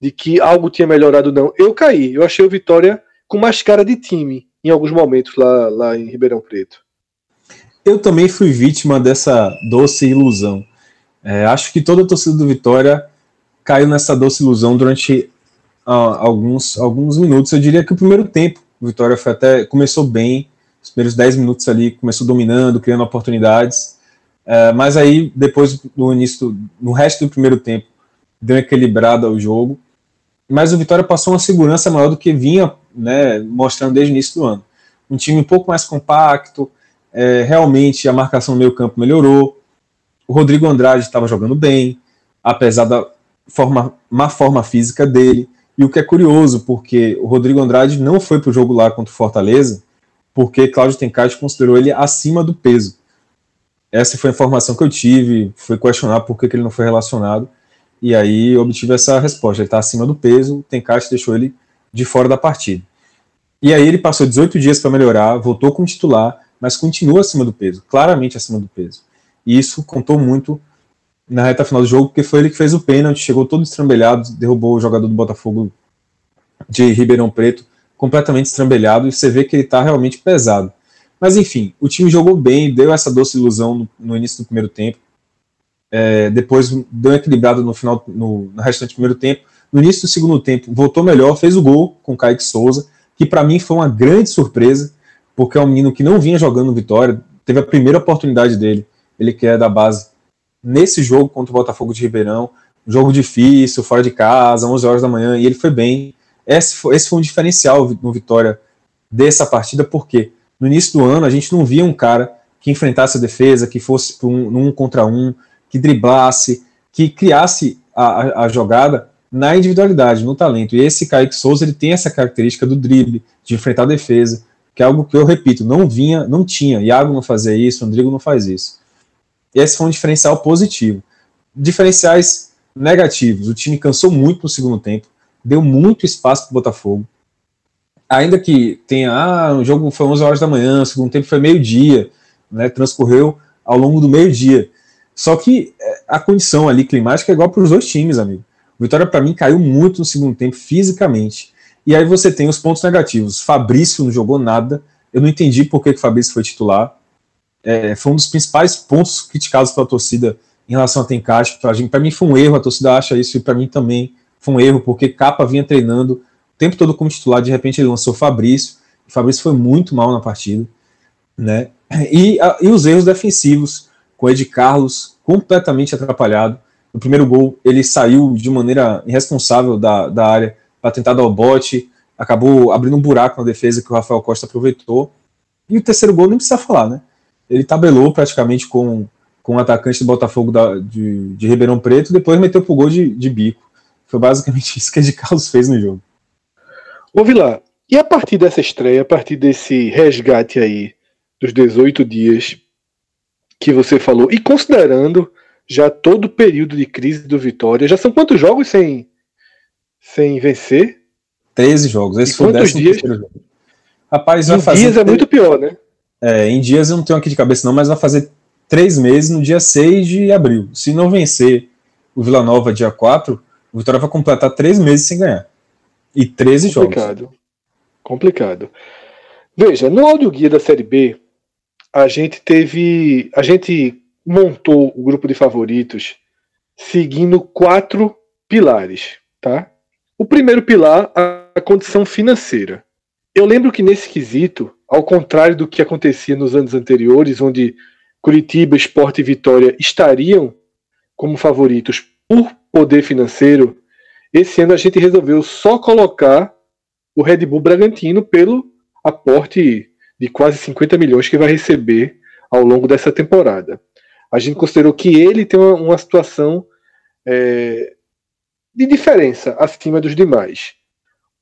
de que algo tinha melhorado, não. Eu caí. Eu achei o Vitória com mais cara de time em alguns momentos lá, lá em Ribeirão Preto. Eu também fui vítima dessa doce ilusão. É, acho que toda a torcida do Vitória caiu nessa doce ilusão durante alguns, alguns minutos. Eu diria que o primeiro tempo, o Vitória foi até começou bem, os primeiros 10 minutos ali começou dominando, criando oportunidades. É, mas aí, depois do início, no resto do primeiro tempo, deu uma equilibrada ao jogo. Mas o Vitória passou uma segurança maior do que vinha né, mostrando desde o início do ano. Um time um pouco mais compacto, é, realmente a marcação no meio campo melhorou. O Rodrigo Andrade estava jogando bem, apesar da forma, má forma física dele. E o que é curioso, porque o Rodrigo Andrade não foi para o jogo lá contra o Fortaleza, porque Cláudio Tencati considerou ele acima do peso. Essa foi a informação que eu tive, foi questionar por que, que ele não foi relacionado, e aí obtive essa resposta. Ele está acima do peso, o Tencati deixou ele de fora da partida. E aí ele passou 18 dias para melhorar, voltou como titular, mas continua acima do peso, claramente acima do peso. E isso contou muito na reta final do jogo, porque foi ele que fez o pênalti, chegou todo estrambelhado, derrubou o jogador do Botafogo de Ribeirão Preto, completamente estrambelhado, e você vê que ele está realmente pesado. Mas enfim, o time jogou bem, deu essa doce ilusão no, no início do primeiro tempo, é, depois deu uma equilibrada no final, no, no restante do primeiro tempo. No início do segundo tempo, voltou melhor, fez o gol com o Kaique Souza, que para mim foi uma grande surpresa, porque é um menino que não vinha jogando Vitória, teve a primeira oportunidade dele, ele que é da base nesse jogo contra o Botafogo de Ribeirão, um jogo difícil, fora de casa, 11 horas da manhã, e ele foi bem. Esse foi, esse foi um diferencial no Vitória dessa partida, porque no início do ano a gente não via um cara que enfrentasse a defesa, que fosse um, um contra um, que driblasse, que criasse a, a, a, jogada na individualidade, no talento. E esse Kaique Souza ele tem essa característica do drible, de enfrentar a defesa, que é algo que eu repito, não vinha, não tinha. Iago não fazia isso, Rodrigo não faz isso. Esse foi um diferencial positivo. Diferenciais negativos. O time cansou muito no segundo tempo, deu muito espaço para o Botafogo. Ainda que tenha, ah, o jogo foi 11 horas da manhã, o segundo tempo foi meio-dia, né, transcorreu ao longo do meio-dia. Só que é, a condição ali climática é igual para os dois times, amigo. Vitória, para mim, caiu muito no segundo tempo fisicamente. E aí você tem os pontos negativos. Fabrício não jogou nada. Eu não entendi por que o Fabrício foi titular é, foi um dos principais pontos criticados pela torcida em relação a Tencate. Para mim foi um erro, a torcida acha isso, e para mim também foi um erro, porque Capa vinha treinando o tempo todo como titular, de repente ele lançou Fabrício, o Fabrício foi muito mal na partida, né? E, a, e os erros defensivos, com o Ed Carlos completamente atrapalhado. No primeiro gol, ele saiu de maneira irresponsável da, da área para tentar dar o bote, acabou abrindo um buraco na defesa que o Rafael Costa aproveitou. E o terceiro gol nem precisa falar, né? Ele tabelou praticamente com, com o atacante do Botafogo da, de, de Ribeirão Preto, depois meteu pro gol de, de bico. Foi basicamente [LAUGHS] isso que Ed Carlos fez no jogo. Ô Vilar, e a partir dessa estreia, a partir desse resgate aí dos 18 dias que você falou, e considerando já todo o período de crise do Vitória, já são quantos jogos sem, sem vencer? 13 jogos. Esse e foi quantos dias? Jogo. Rapaz, vai fazer. Dias é muito pior, né? É, em dias eu não tenho aqui de cabeça não, mas vai fazer três meses no dia 6 de abril. Se não vencer o Vila Nova dia 4, o Vitória vai completar três meses sem ganhar. E 13 Complicado. jogos. Complicado. Veja, no áudio guia da Série B, a gente teve. A gente montou o grupo de favoritos seguindo quatro pilares, tá? O primeiro pilar, a condição financeira. Eu lembro que nesse quesito ao contrário do que acontecia nos anos anteriores, onde Curitiba, Esporte e Vitória estariam como favoritos por poder financeiro, esse ano a gente resolveu só colocar o Red Bull Bragantino pelo aporte de quase 50 milhões que vai receber ao longo dessa temporada. A gente considerou que ele tem uma, uma situação é, de diferença acima dos demais.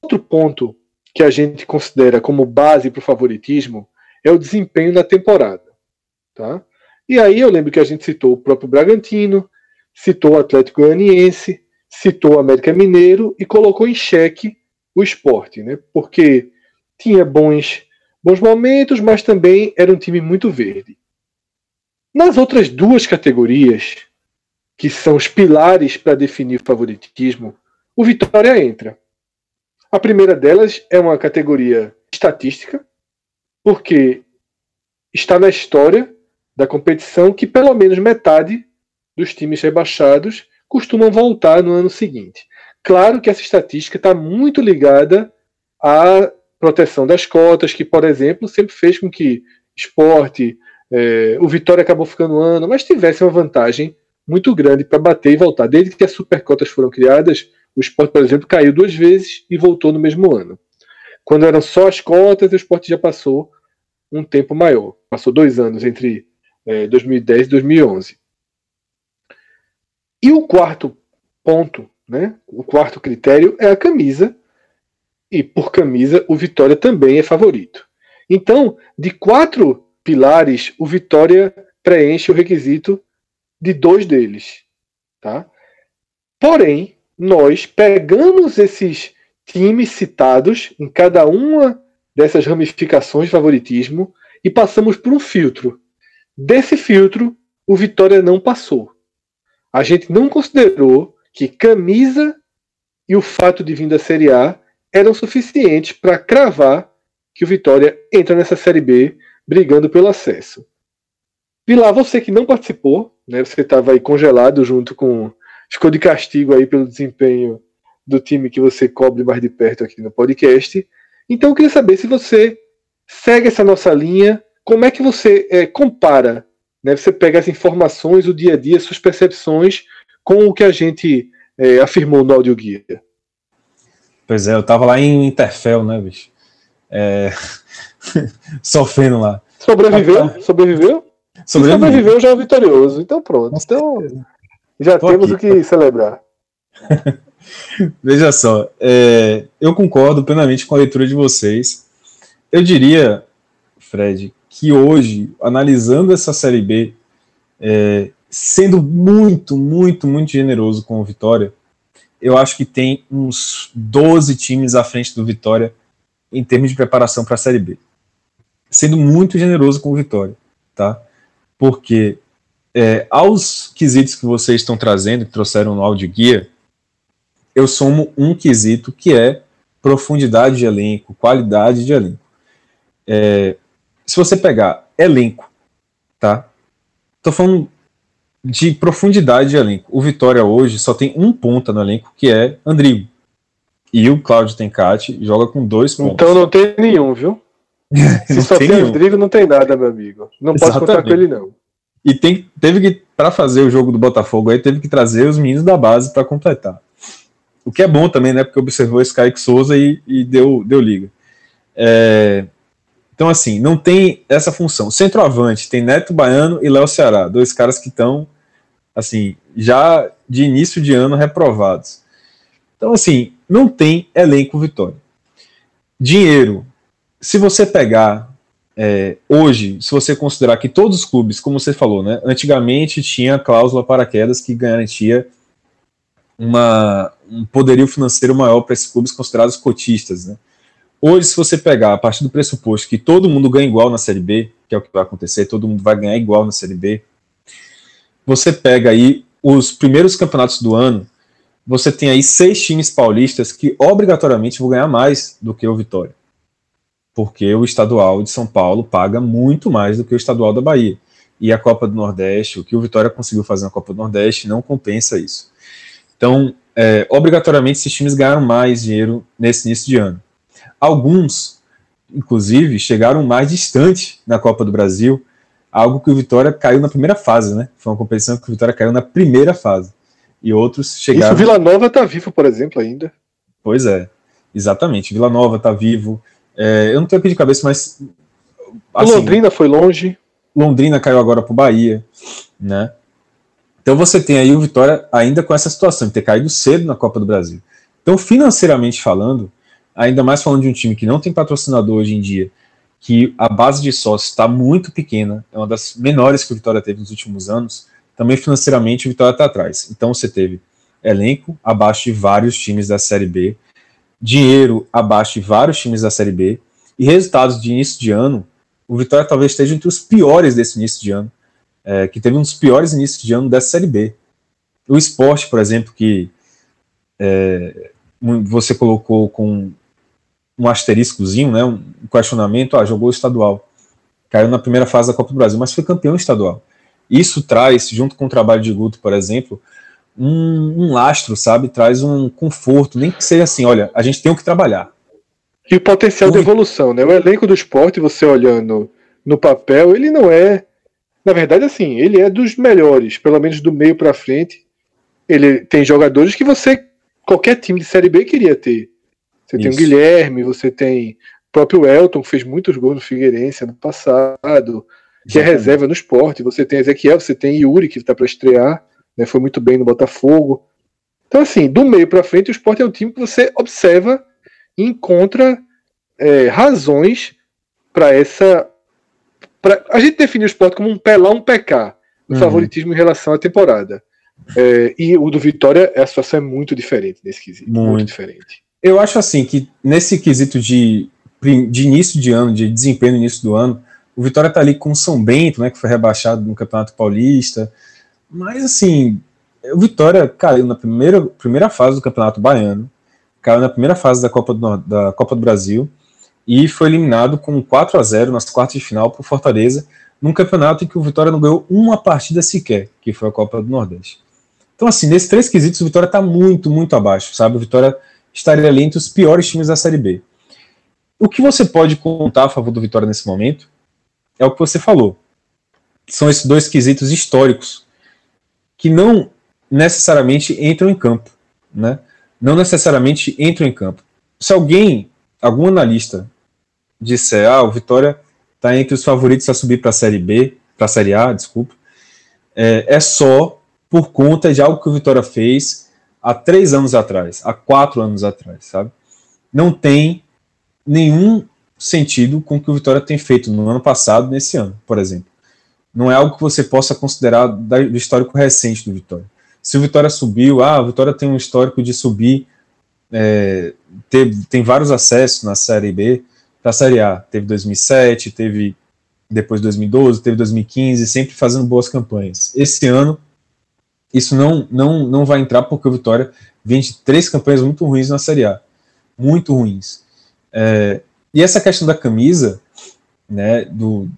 Outro ponto que a gente considera como base para o favoritismo é o desempenho na temporada. Tá? E aí eu lembro que a gente citou o próprio Bragantino, citou o Atlético Goianiense, citou o América Mineiro e colocou em xeque o esporte, né? porque tinha bons, bons momentos, mas também era um time muito verde. Nas outras duas categorias, que são os pilares para definir o favoritismo, o Vitória entra. A primeira delas é uma categoria estatística, porque está na história da competição que pelo menos metade dos times rebaixados costumam voltar no ano seguinte. Claro que essa estatística está muito ligada à proteção das cotas, que, por exemplo, sempre fez com que esporte, é, o Vitória acabou ficando um ano, mas tivesse uma vantagem muito grande para bater e voltar. Desde que as supercotas foram criadas, o esporte, por exemplo, caiu duas vezes e voltou no mesmo ano. Quando eram só as cotas, o esporte já passou um tempo maior. Passou dois anos entre é, 2010 e 2011. E o quarto ponto, né, o quarto critério é a camisa. E por camisa, o Vitória também é favorito. Então, de quatro pilares, o Vitória preenche o requisito de dois deles. Tá? Porém, nós pegamos esses times citados em cada uma dessas ramificações de favoritismo e passamos por um filtro. Desse filtro, o Vitória não passou. A gente não considerou que camisa e o fato de vir da Série A eram suficientes para cravar que o Vitória entra nessa Série B brigando pelo acesso. Vilar, você que não participou, né, você estava aí congelado junto com. Ficou de castigo aí pelo desempenho do time que você cobre mais de perto aqui no podcast. Então eu queria saber se você segue essa nossa linha, como é que você é, compara, né, você pega as informações, o dia a dia, suas percepções com o que a gente é, afirmou no audioguia. Pois é, eu tava lá em Interfell, né, bicho? É... [LAUGHS] Sofrendo lá. Sobreviveu? Sobreviveu? Sobreviveu, sobreviveu já é vitorioso. Então pronto. Então já Tô temos aqui. o que celebrar. [LAUGHS] Veja só, é, eu concordo plenamente com a leitura de vocês. Eu diria, Fred, que hoje, analisando essa Série B, é, sendo muito, muito, muito generoso com o Vitória, eu acho que tem uns 12 times à frente do Vitória em termos de preparação para a Série B. Sendo muito generoso com o Vitória, tá? Porque é, aos quesitos que vocês estão trazendo, que trouxeram no áudio guia, eu somo um quesito que é profundidade de elenco, qualidade de elenco. É, se você pegar elenco, tá? Tô falando de profundidade de elenco. O Vitória hoje só tem um ponta no elenco, que é Andrigo. E o Cláudio Tencati joga com dois pontos. Então não tem nenhum, viu? [LAUGHS] Se só tem, tem Rodrigo, não tem nada, meu amigo. Não Exatamente. pode contar com ele, não. E tem, teve que, para fazer o jogo do Botafogo aí, teve que trazer os meninos da base para completar. O que é bom também, né? Porque observou esse Kaique Souza e, e deu, deu liga. É, então, assim, não tem essa função. Centroavante tem Neto Baiano e Léo Ceará, dois caras que estão, assim, já de início de ano reprovados. Então, assim, não tem elenco vitória. Dinheiro. Se você pegar é, hoje, se você considerar que todos os clubes, como você falou, né, antigamente tinha cláusula paraquedas que garantia uma, um poderio financeiro maior para esses clubes considerados cotistas. Né? Hoje, se você pegar a partir do pressuposto que todo mundo ganha igual na Série B, que é o que vai acontecer, todo mundo vai ganhar igual na Série B, você pega aí os primeiros campeonatos do ano, você tem aí seis times paulistas que obrigatoriamente vão ganhar mais do que o Vitória. Porque o estadual de São Paulo paga muito mais do que o estadual da Bahia. E a Copa do Nordeste, o que o Vitória conseguiu fazer na Copa do Nordeste, não compensa isso. Então, é, obrigatoriamente, esses times ganharam mais dinheiro nesse início de ano. Alguns, inclusive, chegaram mais distante na Copa do Brasil, algo que o Vitória caiu na primeira fase, né? Foi uma competição que o Vitória caiu na primeira fase e outros chegaram. Isso, Vila Nova está vivo, por exemplo, ainda. Pois é, exatamente. Vila Nova está vivo. É, eu não tenho aqui de cabeça, mas. Assim, Londrina foi longe. Londrina caiu agora para o Bahia, né? Então você tem aí o Vitória ainda com essa situação de ter caído cedo na Copa do Brasil. Então, financeiramente falando, ainda mais falando de um time que não tem patrocinador hoje em dia, que a base de sócios está muito pequena, é uma das menores que o Vitória teve nos últimos anos também financeiramente o Vitória está atrás. Então você teve elenco abaixo de vários times da Série B, dinheiro abaixo de vários times da Série B, e resultados de início de ano, o Vitória talvez esteja entre os piores desse início de ano, é, que teve um dos piores inícios de ano dessa Série B. O esporte, por exemplo, que é, você colocou com um asteriscozinho, né, um questionamento, ah, jogou estadual, caiu na primeira fase da Copa do Brasil, mas foi campeão estadual. Isso traz, junto com o trabalho de Guto, por exemplo, um, um lastro, sabe? Traz um conforto, nem que seja assim, olha, a gente tem o que trabalhar. E o potencial de evolução, né? O elenco do esporte, você olhando no papel, ele não é. Na verdade, assim, ele é dos melhores, pelo menos do meio para frente. Ele tem jogadores que você, qualquer time de Série B queria ter. Você Isso. tem o Guilherme, você tem o próprio Elton, que fez muitos gols no Figueirense ano passado, que é reserva no esporte. Você tem Ezequiel, você tem Yuri, que está para estrear, né, foi muito bem no Botafogo. Então, assim, do meio para frente, o esporte é um time que você observa e encontra é, razões para essa. Pra, a gente define o esporte como um pé lá, um PK, no uhum. favoritismo em relação à temporada. É, e o do Vitória, a situação é muito diferente nesse quesito. Muito. muito diferente. Eu acho assim que nesse quesito de, de início de ano, de desempenho no início do ano, o Vitória está ali com o São Bento, né, que foi rebaixado no Campeonato Paulista. Mas assim, o Vitória caiu na primeira, primeira fase do Campeonato Baiano, caiu na primeira fase da Copa do, da Copa do Brasil e foi eliminado com 4 a 0 nas quartas de final por Fortaleza, num campeonato em que o Vitória não ganhou uma partida sequer, que foi a Copa do Nordeste. Então, assim, nesses três quesitos, o Vitória está muito, muito abaixo, sabe? O Vitória estaria ali entre os piores times da Série B. O que você pode contar a favor do Vitória nesse momento é o que você falou. São esses dois quesitos históricos que não necessariamente entram em campo, né? Não necessariamente entram em campo. Se alguém, algum analista, disser, ah, o Vitória está entre os favoritos a subir para a Série B, para a Série A, desculpa, é, é só por conta de algo que o Vitória fez há três anos atrás, há quatro anos atrás, sabe? Não tem nenhum sentido com o que o Vitória tem feito no ano passado, nesse ano, por exemplo. Não é algo que você possa considerar do histórico recente do Vitória. Se o Vitória subiu, ah, o Vitória tem um histórico de subir, é, tem vários acessos na Série B para a Série A. Teve 2007, teve depois 2012, teve 2015, sempre fazendo boas campanhas. Esse ano isso não, não, não vai entrar porque o Vitória vem de três campanhas muito ruins na Série A. Muito ruins. É, e essa questão da camisa, né, do,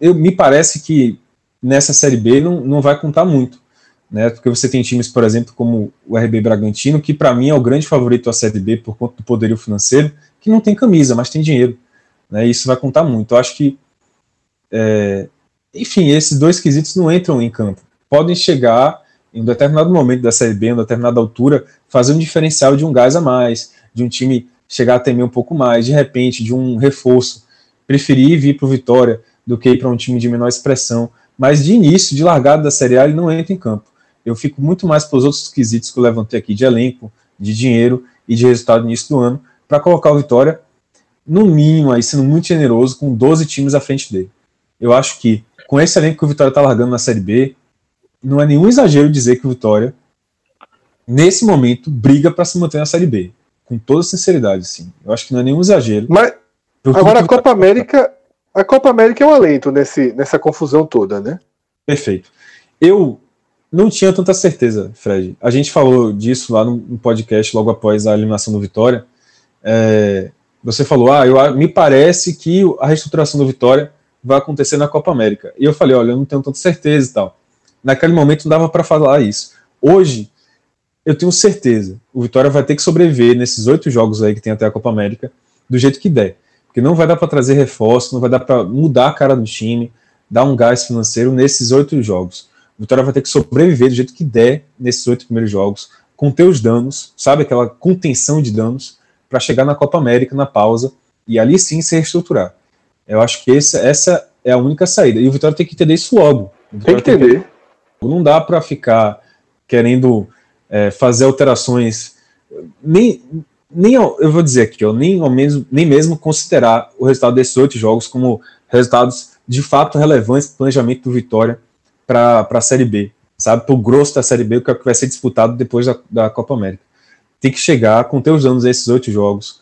eu, me parece que nessa Série B não, não vai contar muito. Né, porque você tem times, por exemplo, como o RB Bragantino, que para mim é o grande favorito à Série B por conta do poderio financeiro, que não tem camisa, mas tem dinheiro. Né, e isso vai contar muito. Eu acho que, é, enfim, esses dois quesitos não entram em campo podem chegar em um determinado momento da Série B, em uma determinada altura, fazer um diferencial de um gás a mais, de um time chegar a temer um pouco mais, de repente, de um reforço. Preferir vir para o Vitória do que ir para um time de menor expressão. Mas de início, de largada da Série A, ele não entra em campo. Eu fico muito mais pelos outros quesitos que eu levantei aqui de elenco, de dinheiro e de resultado no início do ano, para colocar o Vitória, no mínimo, aí, sendo muito generoso, com 12 times à frente dele. Eu acho que, com esse elenco que o Vitória está largando na Série B, não é nenhum exagero dizer que o Vitória, nesse momento, briga para se manter na Série B. Com toda sinceridade, sim. Eu acho que não é nenhum exagero. Mas agora a Copa América, a Copa América é um alento nesse, nessa confusão toda, né? Perfeito. Eu não tinha tanta certeza, Fred. A gente falou disso lá no podcast logo após a eliminação do Vitória. É, você falou, ah, eu, me parece que a reestruturação do Vitória vai acontecer na Copa América. E eu falei, olha, eu não tenho tanta certeza e tal naquele momento não dava para falar isso. Hoje, eu tenho certeza, o Vitória vai ter que sobreviver nesses oito jogos aí que tem até a Copa América, do jeito que der. Porque não vai dar para trazer reforço, não vai dar para mudar a cara do time, dar um gás financeiro nesses oito jogos. O Vitória vai ter que sobreviver do jeito que der nesses oito primeiros jogos, conter os danos, sabe, aquela contenção de danos, para chegar na Copa América na pausa e ali sim se reestruturar. Eu acho que essa, essa é a única saída. E o Vitória tem que entender isso logo. Tem que entender. Tem não dá para ficar querendo é, fazer alterações, nem, nem eu vou dizer aqui, ó, nem, ao mesmo, nem mesmo considerar o resultado desses oito jogos como resultados de fato relevantes para o planejamento do Vitória para a Série B, sabe? Para o grosso da Série B, o é que vai ser disputado depois da, da Copa América. Tem que chegar, com teus danos esses oito jogos,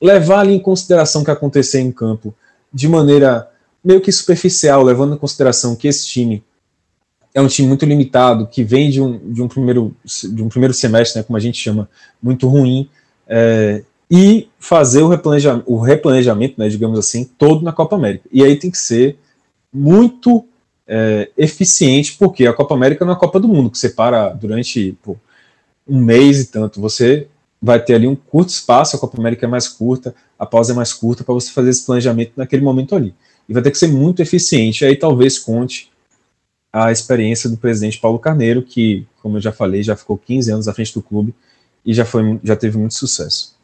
levar ali em consideração o que acontecer em campo de maneira meio que superficial, levando em consideração que esse time é um time muito limitado, que vem de um, de um, primeiro, de um primeiro semestre, né, como a gente chama, muito ruim, é, e fazer o replanejamento, o replanejamento né, digamos assim, todo na Copa América. E aí tem que ser muito é, eficiente, porque a Copa América não é a Copa do Mundo, que você para durante pô, um mês e tanto. Você vai ter ali um curto espaço, a Copa América é mais curta, a pausa é mais curta para você fazer esse planejamento naquele momento ali. E vai ter que ser muito eficiente. Aí talvez conte a experiência do presidente Paulo Carneiro, que, como eu já falei, já ficou 15 anos à frente do clube e já, foi, já teve muito sucesso.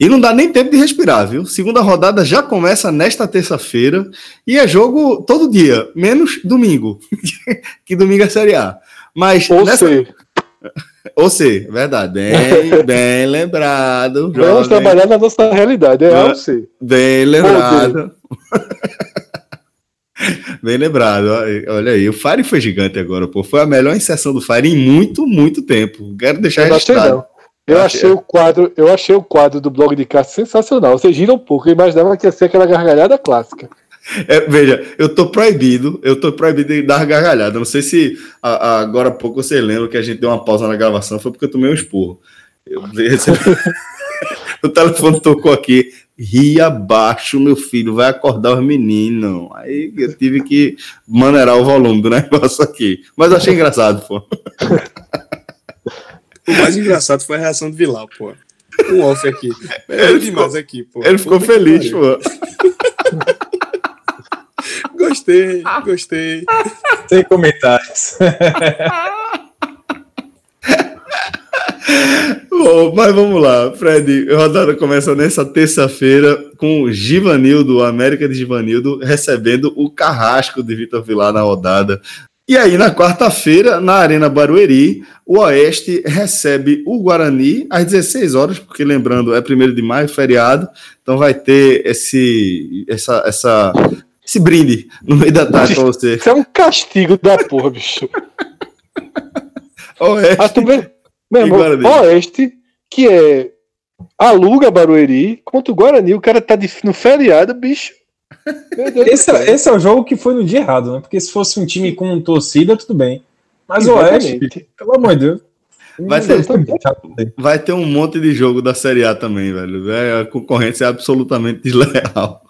E não dá nem tempo de respirar, viu? Segunda rodada já começa nesta terça-feira e é jogo todo dia, menos domingo, [LAUGHS] que domingo é Série A. Mas Ou nessa... [LAUGHS] Ou C, verdade. Bem, [LAUGHS] bem lembrado. Vamos trabalhar na nossa realidade, é ou C. Bem lembrado. Bem lembrado, olha aí, o Fire foi gigante agora, pô. Foi a melhor inserção do Fire em muito, muito tempo. Quero deixar registrado. Eu achei o quadro, eu achei o quadro do blog de Cássio sensacional. Vocês giram um pouco, eu imaginava que ia ser aquela gargalhada clássica. É, veja, eu tô proibido, eu tô proibido de dar gargalhada. Não sei se a, a, agora há pouco você lembra que a gente deu uma pausa na gravação, foi porque eu tomei um esporro. Eu, [LAUGHS] o telefone tocou aqui, ria baixo, meu filho, vai acordar os meninos. Aí eu tive que maneirar o volume do [LAUGHS] negócio aqui. Mas eu achei engraçado, pô. [LAUGHS] O mais engraçado foi a reação do Vilar, pô. O off aqui. Ele demais aqui, pô. Ele ficou feliz, pô. [LAUGHS] gostei, gostei. Sem comentários. Bom, mas vamos lá, Fred. Rodada começa nessa terça-feira com o Givanildo, América de Givanildo, recebendo o carrasco de Vitor Vilar na rodada. E aí, na quarta-feira, na Arena Barueri, o Oeste recebe o Guarani às 16 horas, porque lembrando, é 1 de maio, feriado, então vai ter esse, essa, essa, esse brinde no meio da tarde para você. Isso é um castigo da porra, bicho. [LAUGHS] Oeste. Ah, tu vê, meu irmão, Oeste, que é aluga Barueri, contra o Guarani, o cara tá de, no feriado, bicho. Esse, é, esse, é o jogo que foi no dia errado, né? Porque se fosse um time com torcida, tudo bem. Mas o Oeste, pelo amor de Deus. Vai ter, vai ter um monte de jogo da Série A também, velho. É, a concorrência é absolutamente desleal.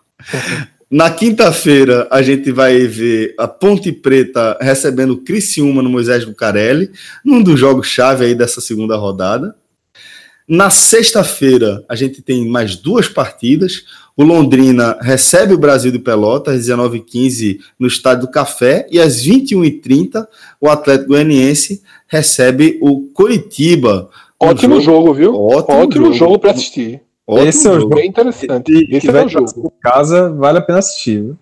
Na quinta-feira, a gente vai ver a Ponte Preta recebendo o Criciúma no Moisés Bucarelli, num dos jogos-chave aí dessa segunda rodada. Na sexta-feira, a gente tem mais duas partidas. O Londrina recebe o Brasil de Pelotas, às 19h15, no Estádio do Café. E às 21h30, o Atlético Goianiense recebe o Curitiba. Ótimo jogo, jogo viu? Ótimo, Ótimo jogo, jogo para assistir. Ótimo Esse é o jogo bem interessante. E, Esse é o jogo. casa, vale a pena assistir. Viu?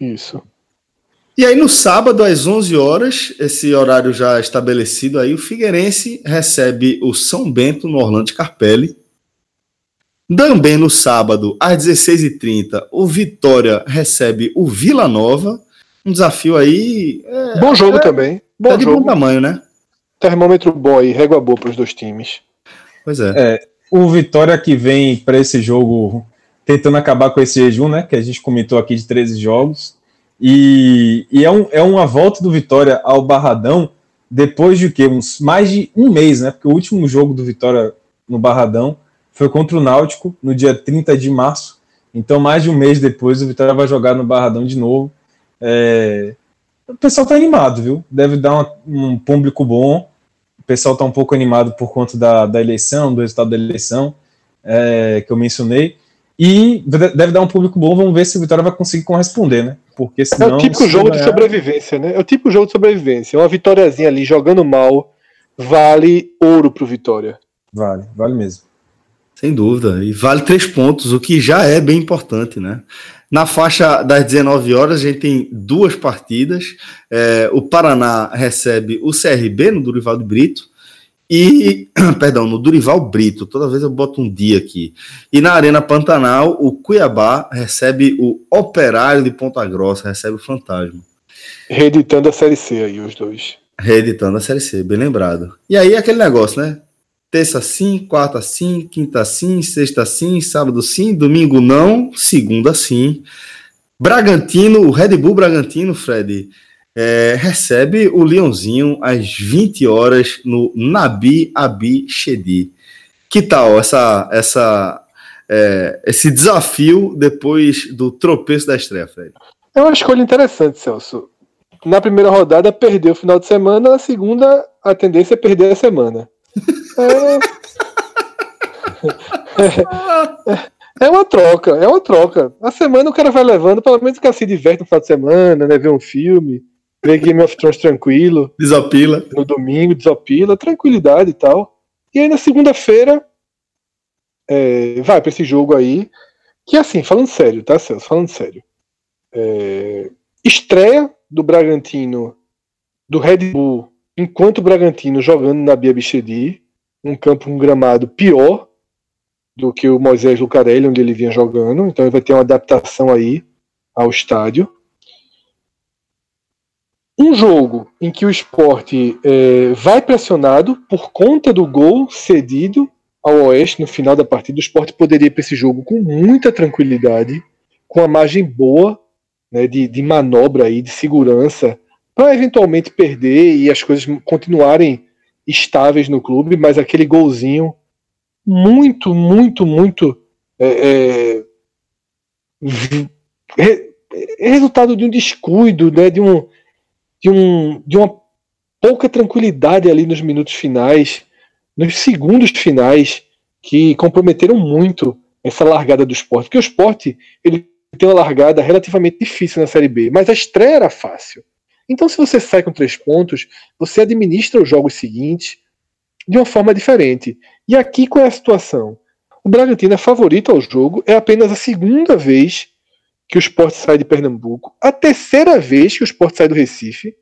Isso. E aí no sábado às 11 horas, esse horário já estabelecido aí, o Figueirense recebe o São Bento no Orlando Carpelli. Também no sábado, às 16h30, o Vitória recebe o Vila Nova. Um desafio aí. É, bom jogo é, também. Bom tá de jogo. bom tamanho, né? Termômetro bom aí, régua boa para os dois times. Pois é. é. O Vitória que vem para esse jogo tentando acabar com esse jejum, né? Que a gente comentou aqui de 13 jogos. E, e é, um, é uma volta do Vitória ao Barradão depois de que uns mais de um mês, né? Porque o último jogo do Vitória no Barradão foi contra o Náutico no dia 30 de março. Então, mais de um mês depois, o Vitória vai jogar no Barradão de novo. É... O pessoal tá animado, viu? Deve dar uma, um público bom. O pessoal tá um pouco animado por conta da, da eleição, do resultado da eleição é, que eu mencionei. E deve dar um público bom. Vamos ver se o Vitória vai conseguir corresponder, né? Porque senão, é o típico jogo ganhar... de sobrevivência, né? É o típico jogo de sobrevivência. Uma vitóriazinha ali jogando mal vale ouro pro Vitória. Vale, vale mesmo. Sem dúvida. E vale três pontos, o que já é bem importante, né? Na faixa das 19 horas, a gente tem duas partidas. É, o Paraná recebe o CRB no Durival de Brito. E, [CLEARS THROAT] perdão, no Durival Brito, toda vez eu boto um dia aqui. E na Arena Pantanal, o Cuiabá recebe o Operário de Ponta Grossa, recebe o Fantasma. Reeditando a Série C aí, os dois. Reeditando a Série C, bem lembrado. E aí aquele negócio, né? Terça sim, quarta sim, quinta sim, sexta sim, sábado sim, domingo não, segunda sim. Bragantino, o Red Bull Bragantino, Fred, é, recebe o Leãozinho às 20 horas no Nabi Abi Shedi. Que tal essa, essa, é, esse desafio depois do tropeço da estreia, Fred? É uma escolha interessante, Celso. Na primeira rodada perdeu o final de semana, na segunda a tendência é perder a semana. [LAUGHS] É, é, uma troca, é uma troca. A semana o cara vai levando, pelo menos o cara se diverte no final de semana, né? Ver um filme, ver Game of Thrones tranquilo. Desopila. No domingo, desopila, tranquilidade e tal. E aí na segunda-feira é, vai para esse jogo aí. Que assim, falando sério, tá, Celso? Falando sério. É, estreia do Bragantino, do Red Bull, enquanto o Bragantino jogando na Bia Bichedi, um campo, um gramado pior do que o Moisés Lucarelli, onde ele vinha jogando. Então ele vai ter uma adaptação aí ao estádio. Um jogo em que o esporte é, vai pressionado por conta do gol cedido ao Oeste no final da partida. O esporte poderia ir para esse jogo com muita tranquilidade, com a margem boa né, de, de manobra aí, de segurança, para eventualmente perder e as coisas continuarem estáveis no clube, mas aquele golzinho muito, muito, muito é, é, resultado de um descuido, né, de um de, um, de uma pouca tranquilidade ali nos minutos finais, nos segundos finais, que comprometeram muito essa largada do esporte. Porque o esporte ele tem uma largada relativamente difícil na Série B, mas a estreia era fácil. Então, se você sai com três pontos, você administra os jogos seguintes de uma forma diferente. E aqui qual é a situação? O Bragantino é favorito ao jogo, é apenas a segunda vez que o esporte sai de Pernambuco, a terceira vez que o esporte sai do Recife.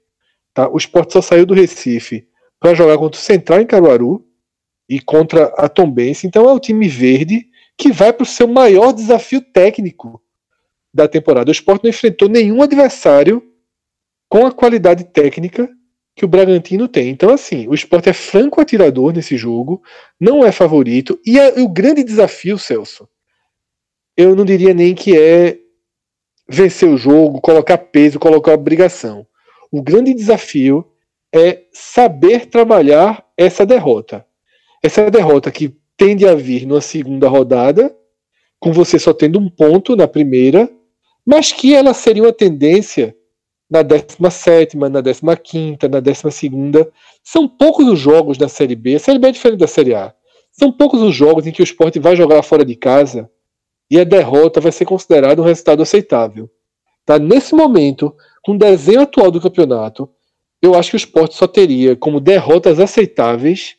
Tá? O esporte só saiu do Recife para jogar contra o Central em Caruaru e contra a Tombense. Então é o time verde que vai para o seu maior desafio técnico da temporada. O esporte não enfrentou nenhum adversário com a qualidade técnica que o Bragantino tem. Então, assim, o esporte é franco atirador nesse jogo, não é favorito. E, é, o grande desafio, Celso, eu não diria nem que é vencer o jogo, colocar peso, colocar obrigação. O grande desafio é saber trabalhar essa derrota. Essa derrota que tende a vir numa segunda rodada, com você só tendo um ponto na primeira, mas que ela seria uma tendência na 17, na 15, na 12. São poucos os jogos da Série B. A Série B é diferente da Série A. São poucos os jogos em que o esporte vai jogar fora de casa e a derrota vai ser considerada um resultado aceitável. Tá? Nesse momento, com o desenho atual do campeonato, eu acho que o esporte só teria como derrotas aceitáveis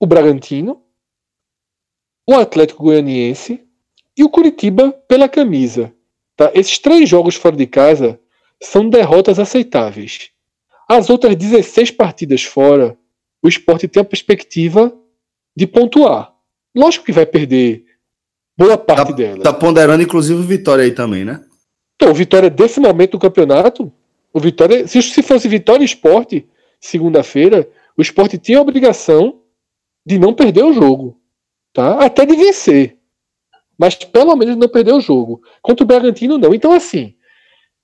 o Bragantino, o Atlético Goianiense e o Curitiba pela camisa. Tá? Esses três jogos fora de casa são derrotas aceitáveis. As outras 16 partidas fora, o esporte tem a perspectiva de pontuar. Lógico que vai perder boa parte tá, delas. Tá ponderando, inclusive, o Vitória aí também, né? Então, o Vitória, desse momento do campeonato, o Vitória, se, se fosse Vitória Esporte, segunda-feira, o esporte tinha a obrigação de não perder o jogo. Tá? Até de vencer. Mas pelo menos não perder o jogo. Contra o Bragantino, não. Então, assim,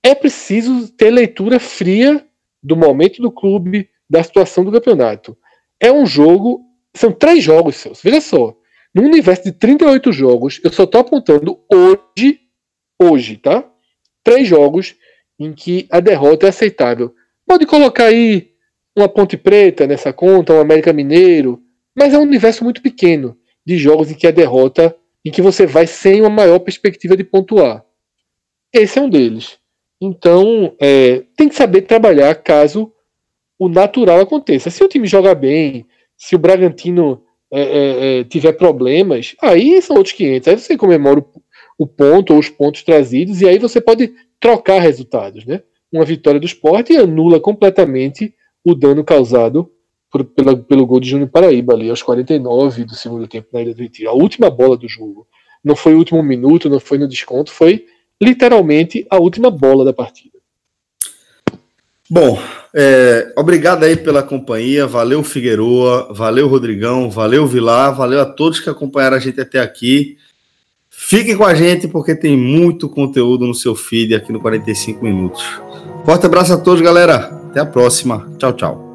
é preciso ter leitura fria do momento do clube, da situação do campeonato. É um jogo, são três jogos seus. Veja só, no universo de 38 jogos, eu só estou apontando hoje, hoje, tá? Três jogos em que a derrota é aceitável. Pode colocar aí uma Ponte Preta nessa conta, um América Mineiro, mas é um universo muito pequeno de jogos em que a derrota, em que você vai sem uma maior perspectiva de pontuar. Esse é um deles. Então, é, tem que saber trabalhar caso o natural aconteça. Se o time joga bem, se o Bragantino é, é, é tiver problemas, aí são outros 500. Aí você comemora o, o, ponto ou os pontos trazidos e aí você pode trocar resultados. Né? Uma vitória do esporte anula completamente o dano causado por, pela, pelo gol de Júnior Paraíba ali aos 49 do segundo tempo na Ilha do Retiro. A última bola do jogo. Não foi o último minuto, não foi no desconto, foi literalmente a última bola da partida. Bom, é, obrigado aí pela companhia, valeu Figueroa, valeu Rodrigão, valeu Vilar, valeu a todos que acompanharam a gente até aqui. Fiquem com a gente porque tem muito conteúdo no seu feed aqui no 45 Minutos. Forte abraço a todos, galera. Até a próxima. Tchau, tchau.